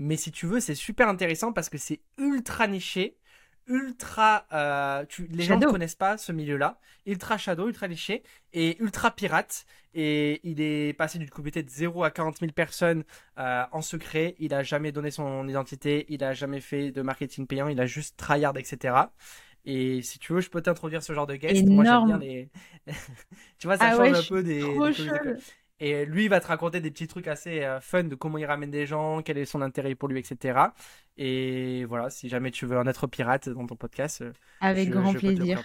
Mais si tu veux, c'est super intéressant parce que c'est ultra niché, ultra. Euh, les gens ne connaissent pas ce milieu-là. Ultra shadow, ultra niché et ultra pirate. Et il est passé d'une communauté de 0 à 40 000 personnes euh, en secret. Il a jamais donné son identité. Il a jamais fait de marketing payant. Il a juste tryhard, etc. Et si tu veux, je peux t'introduire ce genre de guest. Moi, j'aime bien les. [laughs] tu vois, ça ah change un peu des. Et lui, il va te raconter des petits trucs assez euh, fun de comment il ramène des gens, quel est son intérêt pour lui, etc. Et voilà, si jamais tu veux en être pirate dans ton podcast, euh, avec grand plaisir.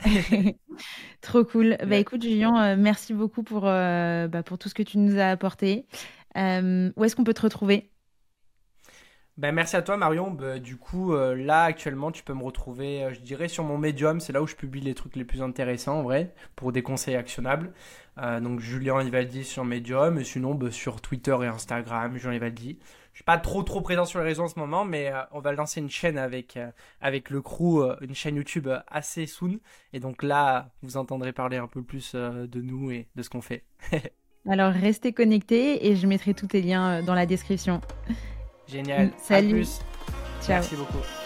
[laughs] Trop cool. Bah écoute, Julien, euh, merci beaucoup pour, bah, pour tout ce que tu nous as apporté. où est-ce qu'on peut te retrouver? Ben, merci à toi Marion. Ben, du coup, là actuellement, tu peux me retrouver, je dirais, sur mon Medium. C'est là où je publie les trucs les plus intéressants en vrai, pour des conseils actionnables. Euh, donc Julien Ivaldi sur Medium et sinon bah, sur Twitter et Instagram, Julien Ivaldi. Je suis pas trop trop présent sur les réseaux en ce moment, mais euh, on va lancer une chaîne avec euh, avec le crew, une chaîne YouTube assez soon. Et donc là, vous entendrez parler un peu plus de nous et de ce qu'on fait. [laughs] Alors restez connectés et je mettrai tous les liens dans la description. Génial. Salut. Ciao. Merci beaucoup.